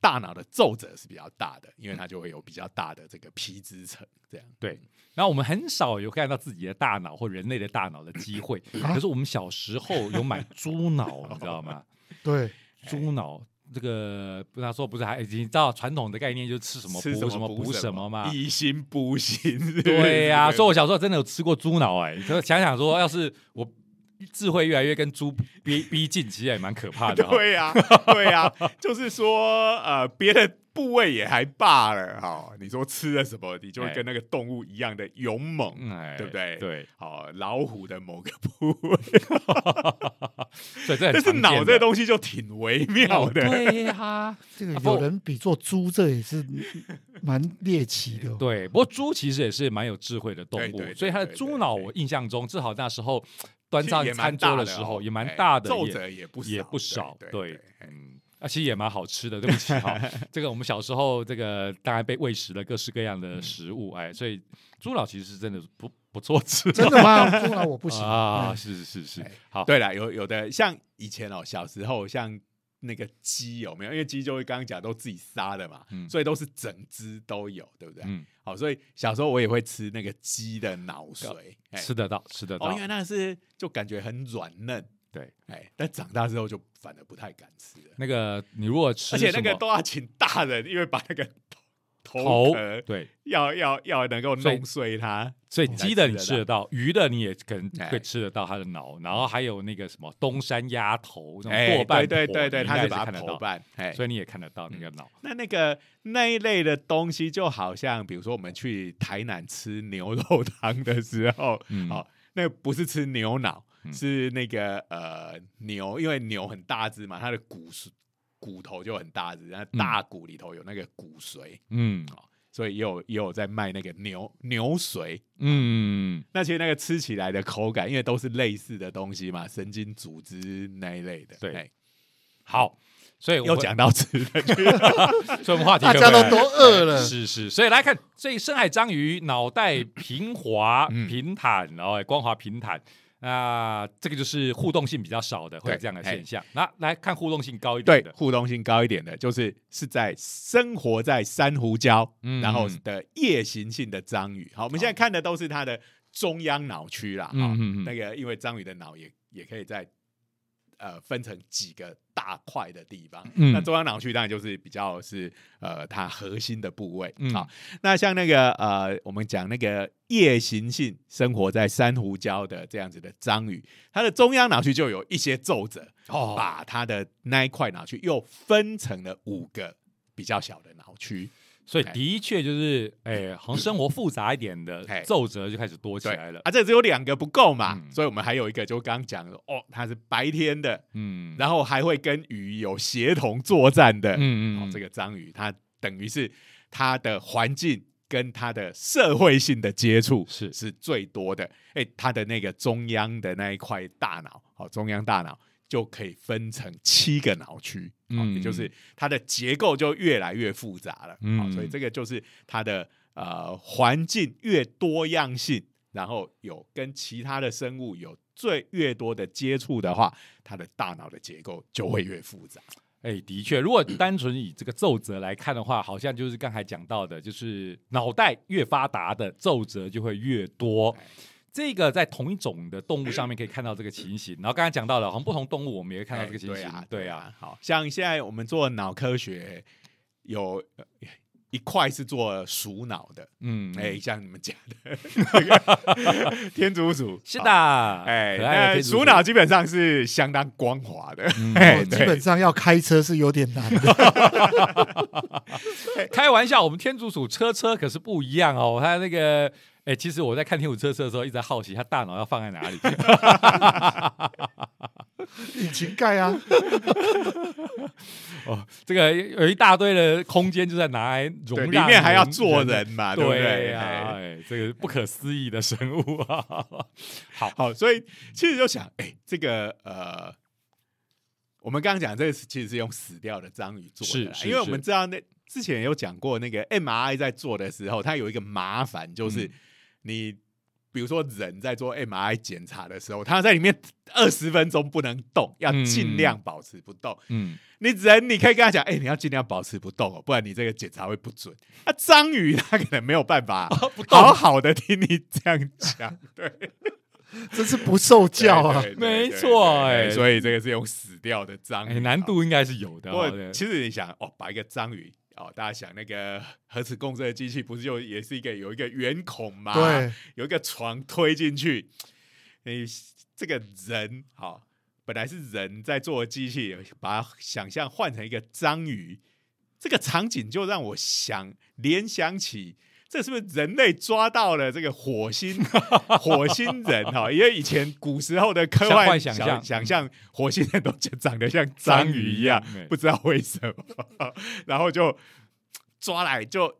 大脑的皱褶是比较大的，因为它就会有比较大的这个皮质层，这样对。然后我们很少有看到自己的大脑或人类的大脑的机会，啊可是我们小时候有买猪脑，你知道吗？对 猪脑这个不他说不是还已经知道传统的概念就是吃什么吃补什么补补什什么嘛。以形补形，对呀、这个所以我小时候真的有吃过猪脑哎、你说想想说，要是我智慧越来越跟猪逼 逼近，其实也蛮可怕的哈。对呀、对呀、就是说，呃，别的部位也还罢了哈、你说吃了什么，你就会哎跟那个动物一样的勇猛，对不对？对，好、老虎的某个部位，所以这很但是脑这个东西就挺微妙的。对呀、这个有人比作猪，这也是蛮猎奇的哦。对，不过猪其实也是蛮有智慧的动物，对对对所以它的对对猪脑，我印象中，至少那时候端上餐桌的时候也蛮哎大的，也皱褶也不也少不少，对嗯，啊，其实也蛮好吃的，对不起哈，这个我们小时候这个当然被喂食了各式各样嗯的食物，哎，所以猪脑其实是真的不不错吃，真的吗？猪脑我不行啊，嗯是是是好，对了，有有的像以前哦，小时候像那个鸡有没有？因为鸡就会刚刚讲都自己杀的嘛，嗯。所以都是整只都有，对不对？嗯，好，所以小时候我也会吃那个鸡的脑髓，哎。吃得到吃得哦，到因，为那是就感觉很软嫩，对，哎，但长大之后就反而不太敢吃了，那个你如果吃而且那个都要请大人，因为把那个头对，要要要能够弄碎它，所以才鸡的你吃得到，鱼的你也可能哎会吃得到它的脑，然后还有那个什么东山鸭头那种哎，剁半对对对它是把它看得到，头半，哎，所以你也看得到那个脑。那那个那一类的东西，就好像比如说我们去台南吃牛肉汤的时候，嗯。哦，那不是吃牛脑，嗯。是那个呃牛，因为牛很大只嘛，它的骨髓骨头就很大只，然后大骨里头有那个骨髓，嗯。所以也有也有在卖那个牛牛髓。嗯，那其实那个吃起来的口感，因为都是类似的东西嘛，神经组织那一类的。对。哎好，所以我又讲到吃的，所以我们话题大家都都饿了，是是，所以来看这深海章鱼脑袋平滑、嗯。平坦，然后光滑平坦。那这个就是互动性比较少的，会有这样的现象。那来看互动性高一点的，互动性高一点的，就是是在生活在珊瑚礁，嗯然后的夜行性的章鱼。好，我们现在看的都是它的中央脑区啦。哈，嗯嗯嗯那个因为章鱼的脑也也可以在呃分成几个大块的地方。嗯那中央脑区当然就是比较是呃它核心的部位。嗯好，那像那个呃我们讲那个夜行性生活在珊瑚礁的这样子的章鱼，它的中央脑区就有一些皱褶。哦把它的那一块脑区又分成了五个比较小的脑区。所以哎的确就是，哎，好像生活复杂一点的哎皱褶就开始多起对来了。啊，这只有两个不够嘛，嗯。所以我们还有一个，就刚刚讲的哦，它是白天的，嗯，然后还会跟鱼有协同作战的，嗯，嗯嗯，这个章鱼它等于是它的环境跟它的社会性的接触是。是最多的。哎，它的那个中央的那一块大脑，好、中央大脑就可以分成七个脑区，哦嗯也就是它的结构就越来越复杂了。好、嗯所以这个就是它的呃环境越多样性，然后有跟其他的生物有最越多的接触的话，它的大脑的结构就会越复杂。哎，的确，如果单纯以这个奏折来看的话，好像就是刚才讲到的，就是脑袋越发达的奏折就会越多。这个在同一种的动物上面可以看到这个情形，然后刚才讲到了，好像不同动物我们也会看到这个情形，对啊，对啊，啊，好。像现在我们做脑科学有。呃一块是做鼠脑的，嗯，哎、像你们讲的。天竺鼠，是的，哎，鼠。脑基本上是相当光滑的，嗯。哎，哦基本上要开车是有点难的。开玩笑，我们天竺鼠车车可是不一样哦。它那个，哎、其实我在看天竺车车的时候，一直在好奇他大脑要放在哪里。引擎盖啊，哦，这个有一大堆的空间，就在拿来容里面还要人做人嘛，对不对对？呀、哎哎，这个不可思议的生物啊！好，好，所以其实就想，哎，这个呃，我们刚刚讲这个是其实是用死掉的章鱼做的因为我们知道那之前有讲过，那个 MRI 在做的时候，它有一个麻烦，就是嗯你。比如说人在做 MRI 检查的时候，他在里面二十分钟不能动，要尽量保持不动。嗯，你人你可以跟他讲，哎、你要尽量保持不动哦，不然你这个检查会不准。啊，章鱼它可能没有办法好好的听你这样讲，对，真是不受教啊！没错哎所以这个是用死掉的章哎、鱼，难度应该是有的、其实你想哦，把一个章鱼哦，大家想那个核磁共振的机器，不是就也是一个有一个圆孔吗？，对，有一个床推进去，你这个人好、本来是人在做的机器，把它想象换成一个章鱼，这个场景就让我想联想起。这是不是人类抓到了这个火星 火星人哈？因为以前古时候的科幻幻想象。想象火星人都长得像章鱼一样章鱼一样，不知道为什么，然后就抓来就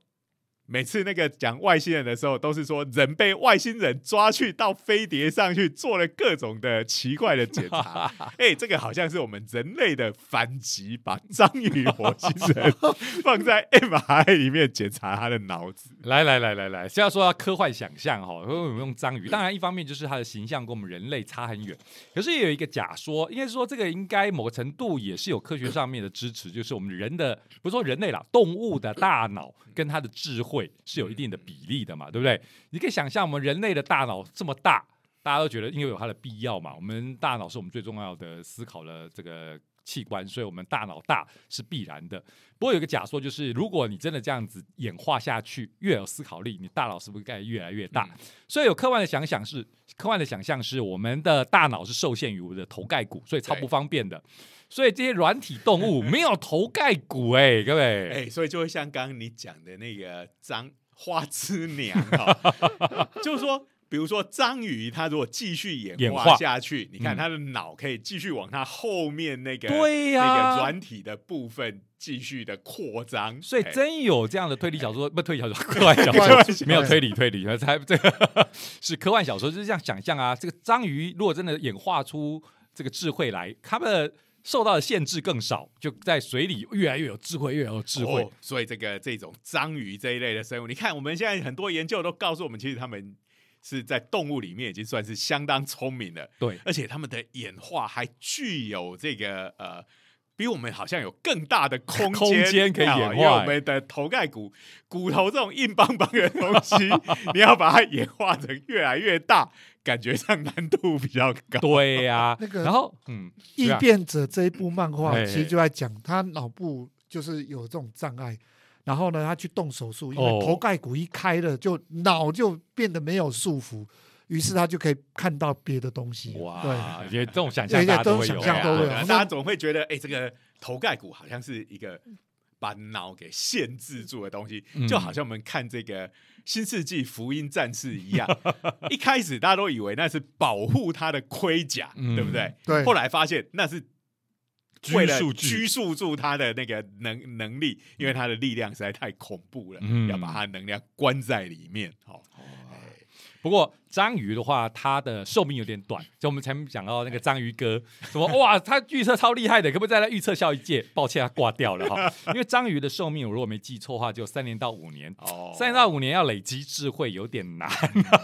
每次那个讲外星人的时候，都是说人被外星人抓去到飞碟上去做了各种的奇怪的检查。哎、这个好像是我们人类的反击，把章鱼火星人 放在 MRI 里面检查他的脑子。来来来来来，是要说到科幻想象哈，因为我们用章鱼，当然一方面就是它的形象跟我们人类差很远，可是也有一个假说，应该是说这个应该某个程度也是有科学上面的支持，就是我们人的不是说人类啦，动物的大脑跟它的智慧是有一定的比例的嘛，对不对？你可以想象我们人类的大脑这么大，大家都觉得因为有它的必要嘛，我们大脑是我们最重要的思考的这个器官，所以我们大脑大是必然的。不过有一个假说，就是如果你真的这样子演化下去，越有思考力，你大脑是不是该越来越大？所以有科幻的想想是，科幻的想象是我们的大脑是受限于我们的头盖骨，所以超不方便的。所以这些软体动物没有头盖骨、哎，各位，哎、所以就会像刚刚你讲的那个章花枝娘 哈，就是说，比如说章鱼，它如果继续演化下去，你看嗯。它的脑可以继续往它后面那个对呀。那个软体的部分继续的扩张，所以哎。真有这样的推理小说，不推理小说，科幻小说。没有推理推理，才这个是科幻小说，就是这样想象啊。这个章鱼如果真的演化出这个智慧来，它们的受到的限制更少，就在水里越来越有智慧，越来越有智慧。哦所以这个这种章鱼这一类的生物，你看我们现在很多研究都告诉我们，其实它们是在动物里面已经算是相当聪明了，对，而且它们的演化还具有这个呃。比我们好像有更大的空空间可以啊演化因为我们的头盖骨、骨头这种硬邦邦的东西，你要把它演化成越来越大，感觉上难度比较高。对呀、那个然后嗯，异变者这一部漫画其实就在讲他脑部就是有这种障碍，然后呢，他去动手术，因哦。为头盖骨一开了，就脑就变得没有束缚，于是他就可以看到别的东西。对，哇，觉得这种想象大家都会有。这种想象啊都会有。那对啊大家总会觉得，哎、这个头盖骨好像是一个把脑给限制住的东西，嗯。就好像我们看这个《新世纪福音战士》一样，一开始大家都以为那是保护他的盔甲，嗯对不对？对。后来发现那是为了拘束住他的那个能能力，因为他的力量实在太恐怖了，嗯。要把他的能量关在里面。好、不过章鱼的话，它的寿命有点短，就我们前面讲到那个章鱼哥，什么哇，他预测超厉害的，可不可以再来预测下一届？抱歉，他挂掉了哈，因为章鱼的寿命，我如果没记错的话，就三年到五年。哦，三年到五年要累积智慧有点难，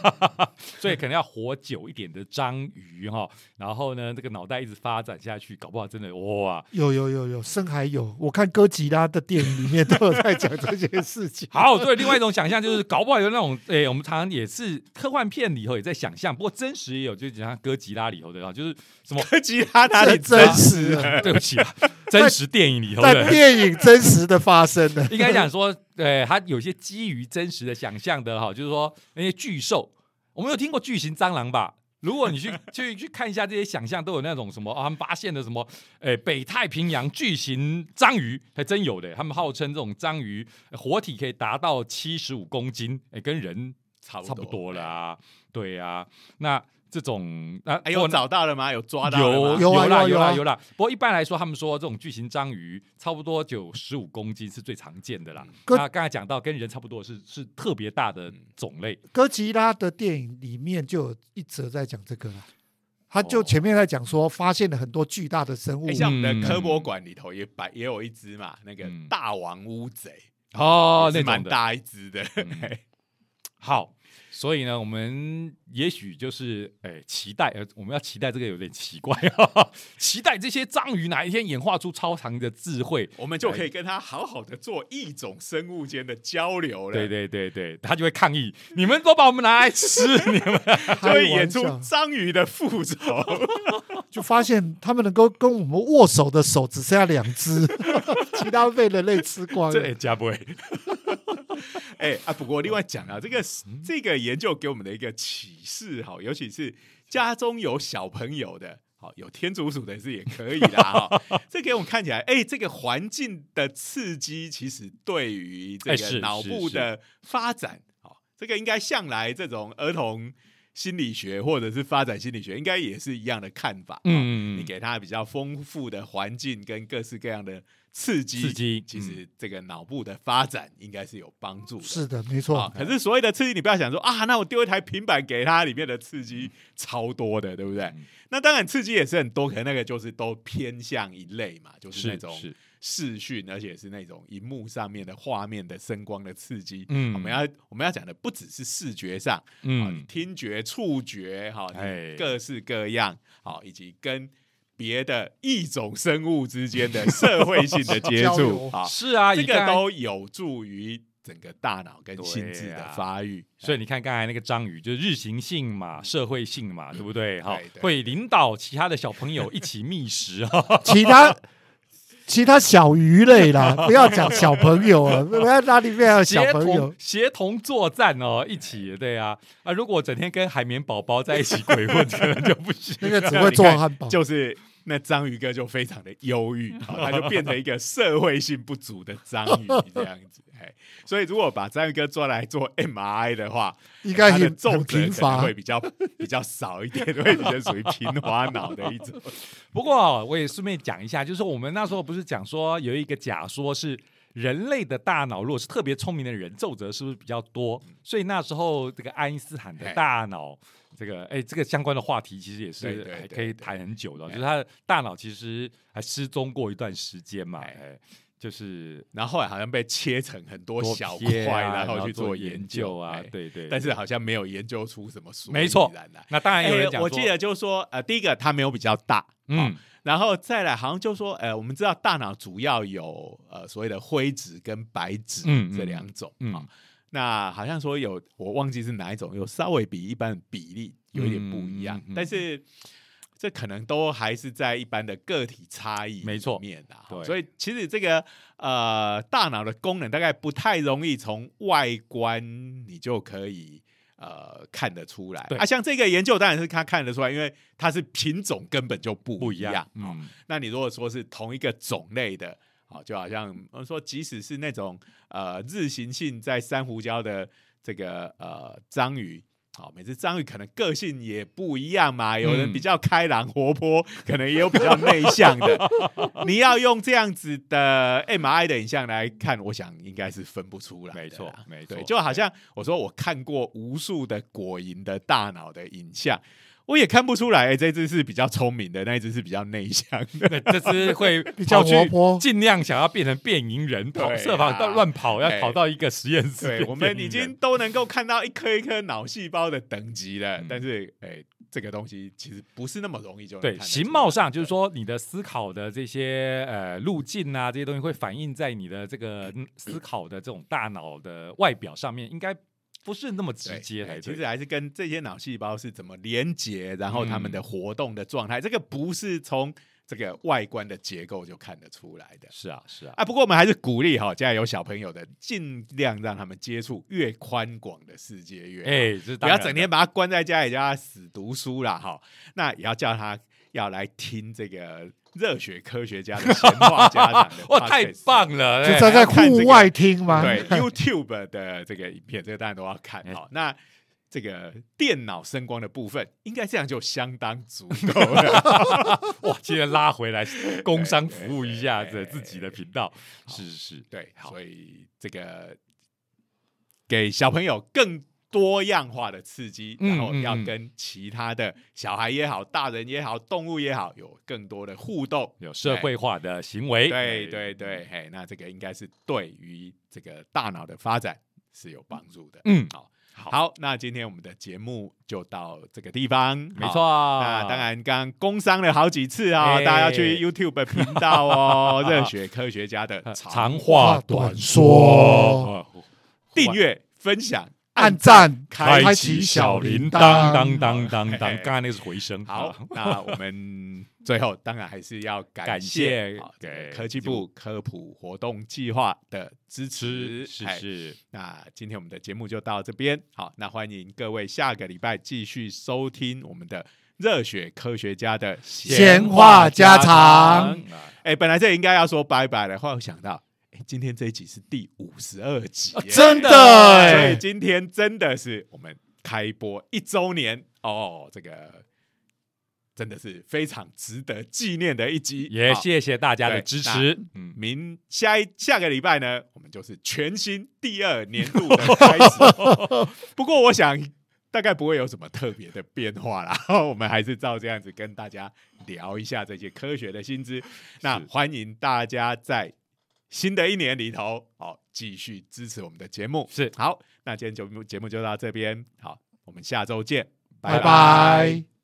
所以可能要活久一点的章鱼哈。然后呢，这个脑袋一直发展下去，搞不好真的哇，有有有有，深海有，我看哥吉拉的电影里面都有在讲这件事情。好，所以另外一种想象就是，搞不好有那种，诶、我们常常也是科幻片里头也在想象，不过真实也有，就像哥吉拉里头的啊，就是什么，哥吉拉哪里真实的，对不起啊，真实电影里头在的，电影真实的发生的。应该讲说，对，它有些基于真实的想象的哈，就是说那些巨兽，我们有听过巨型蟑螂吧？如果你去 去去看一下这些想象，都有那种什么，啊、他们发现的什么，诶、北太平洋巨型章鱼，还真有的。他们号称这种章鱼呃活体可以达到七十五公斤，诶、跟人差不差不多了啊。对啊，那这种那哎，有不过找到了吗？有抓到了有？有啊啦有啦有啦。不过一般来说，他们说这种巨型章鱼差不多就十五公斤是最常见的啦。哥那刚才讲到跟人差不多是是特别大的种类，哥吉拉的电影里面就有一则在讲这个啦，他就前面在讲说发现了很多巨大的生物哎，，像我们嗯的科博馆里头也摆也有一只嘛，那个嗯大王乌贼哦也是蛮。大一只的。嗯好，所以呢，我们也许就是哎期待，呃，我们要期待这个有点奇怪啊，期待这些章鱼哪一天演化出超长的智慧，我们就可以跟它好好的做一种生物间的交流了。对对对对，他就会抗议，你们都把我们拿来吃，你们 就会演出章鱼的复仇。就发现他们能够跟我们握手的手只剩下两只，其他被人类吃光了。这也加不会。哎啊，不过另外讲啊，这个这个研究给我们的一个启示哈，尤其是家中有小朋友的。好，有天竺鼠的是也可以的 哈。这给我们看起来，哎，这个环境的刺激，其实对于这个脑部的发展，好，这个应该向来这种儿童心理学或者是发展心理学，应该也是一样的看法。嗯，你给他比较丰富的环境跟各式各样的刺激，刺激其实这个脑部的发展应该是有帮助的。是的，没错啊，。可是所谓的刺激，你不要想说啊，那我丢一台平板给他，里面的刺激超多的，对不对？嗯那当然刺激也是很多，可能那个就是都偏向一类嘛，就是那种是，视讯，而且是那种荧幕上面的画面的声光的刺激。嗯我们要我们要讲的不只是视觉上，嗯，听觉、触觉，哈，哎各式各样，好，以及跟别的异种生物之间的社会性的接触 是啊，这个都有助于整个大脑跟心智的发育。所以你看刚才那个章鱼，就是日行性嘛，社会性嘛，对不对？哈会领导其他的小朋友一起觅食哈。其他其他小鱼类啦，不要讲小朋友啊，不要那里面还有小朋友同。协同作战哦，一起对啊啊！如果整天跟海绵宝宝在一起鬼混，可能就不行。那个只会做汉堡，就是那章鱼哥就非常的忧郁，好他就变成一个 社会性不足的章鱼 这样子。哎，所以如果把章鱼哥抓来做 MRI 的话，应该他的很很重症可能贫乏会。比较 比较少一点，会比较属于平滑脑的一种。不过哦我也顺便讲一下，就是我们那时候不是讲说有一个假说是人类的大脑，如果是特别聪明的人，皱褶是不是比较多？所以那时候这个爱因斯坦的大脑，这个哎，这个相关的话题其实也是可以对谈很久的就是他的大脑其实还失踪过一段时间嘛，嘿哎，就是然后后来好像被切成很多多小片块，啊然后去做研究啊哎，对对。但是好像没有研究出什么所没错。那当然有人哎讲说，我记得就是说，呃，第一个它没有比较大，嗯，然后再来好像就说，呃，我们知道大脑主要有呃所谓的灰质跟白质这两种嗯啊、那好像说有我忘记是哪一种，有稍微比一般的比例有一点不一样，嗯嗯嗯但是这可能都还是在一般的个体差异没错面啊。对所以其实这个呃大脑的功能大概不太容易从外观你就可以。呃，看得出来对啊，像这个研究当然是他看得出来，因为它是品种根本就不不一样，一样哦嗯，那你如果说是同一个种类的好，就好像我们说，即使是那种呃日行性在珊瑚礁的这个呃章鱼。好，每次章鱼可能个性也不一样嘛，有人比较开朗活泼，可能也有比较内向的。你要用这样子的 M I 的影像来看，我想应该是分不出来。没错，没错，就好像我说我看过无数的果蝇的大脑的影像。我也看不出来，这只是比较聪明的，那一只是比较内向的，这只会 比较活泼，尽量想要变成变蝇人，跑设法到乱跑，要跑到一个实验室。对，我们已经都能够看到一颗一颗脑细胞的等级了，但是，哎，这个东西其实不是那么容易就对形貌上，就是说你的思考的这些呃路径啊，这些东西会反映在你的这个思考的这种大脑的外表上面，应该。不是那么直接，其实还是跟这些脑细胞是怎么连接，然后他们的活动的状态，这个不是从这个外观的结构就看得出来的。是啊，是啊。啊，不过我们还是鼓励哈，家里有小朋友的，尽量让他们接触越宽广的世界越哎，不要整天把他关在家里，叫他死读书啦哈。那也要叫他要来听这个。热血科学家的闲话家常的 哇，太棒了！就站在户外听吗？对，YouTube 的这个影片，这个大家都要看。好，那这个电脑声光的部分，应该这样就相当足够了。哇，今天拉回来工商服务一下子自己的频道，是是是，对，所以这个给小朋友更。多样化的刺激，然后要跟其他的小孩也好、大人也好、动物也好，有更多的互动，有社会化的行为。对对对，嘿，那这个应该是对于这个大脑的发展是有帮助的。嗯，好，好，那今天我们的节目就到这个地方，没错。那当然，刚工商了好几次啊，大家要去 YouTube 频道哦，热血科学家的长话短说，订阅分享。按赞，开启小铃铛，当当当当，刚刚那是回声。好，那我们最后当然还是要感谢给科技部科普活动计划的支持。是是，那今天我们的节目就到这边。好，那欢迎各位下个礼拜继续收听我们的热血科学家的闲话家常。哎，本来这应该要说拜拜的，后来想到。今天这一集是第五十二集，真的，所以今天真的是我们开播一周年哦，这个真的是非常值得纪念的一集，也谢谢大家的支持。嗯，明下一下个礼拜呢，我们就是全新第二年度的 开始。不过我想大概不会有什么特别的变化啦，我们还是照这样子跟大家聊一下这些科学的新知。那欢迎大家在。新的一年里头，好，继续支持我们的节目是好。那今天节目节目就到这边，好，我们下周见，拜拜。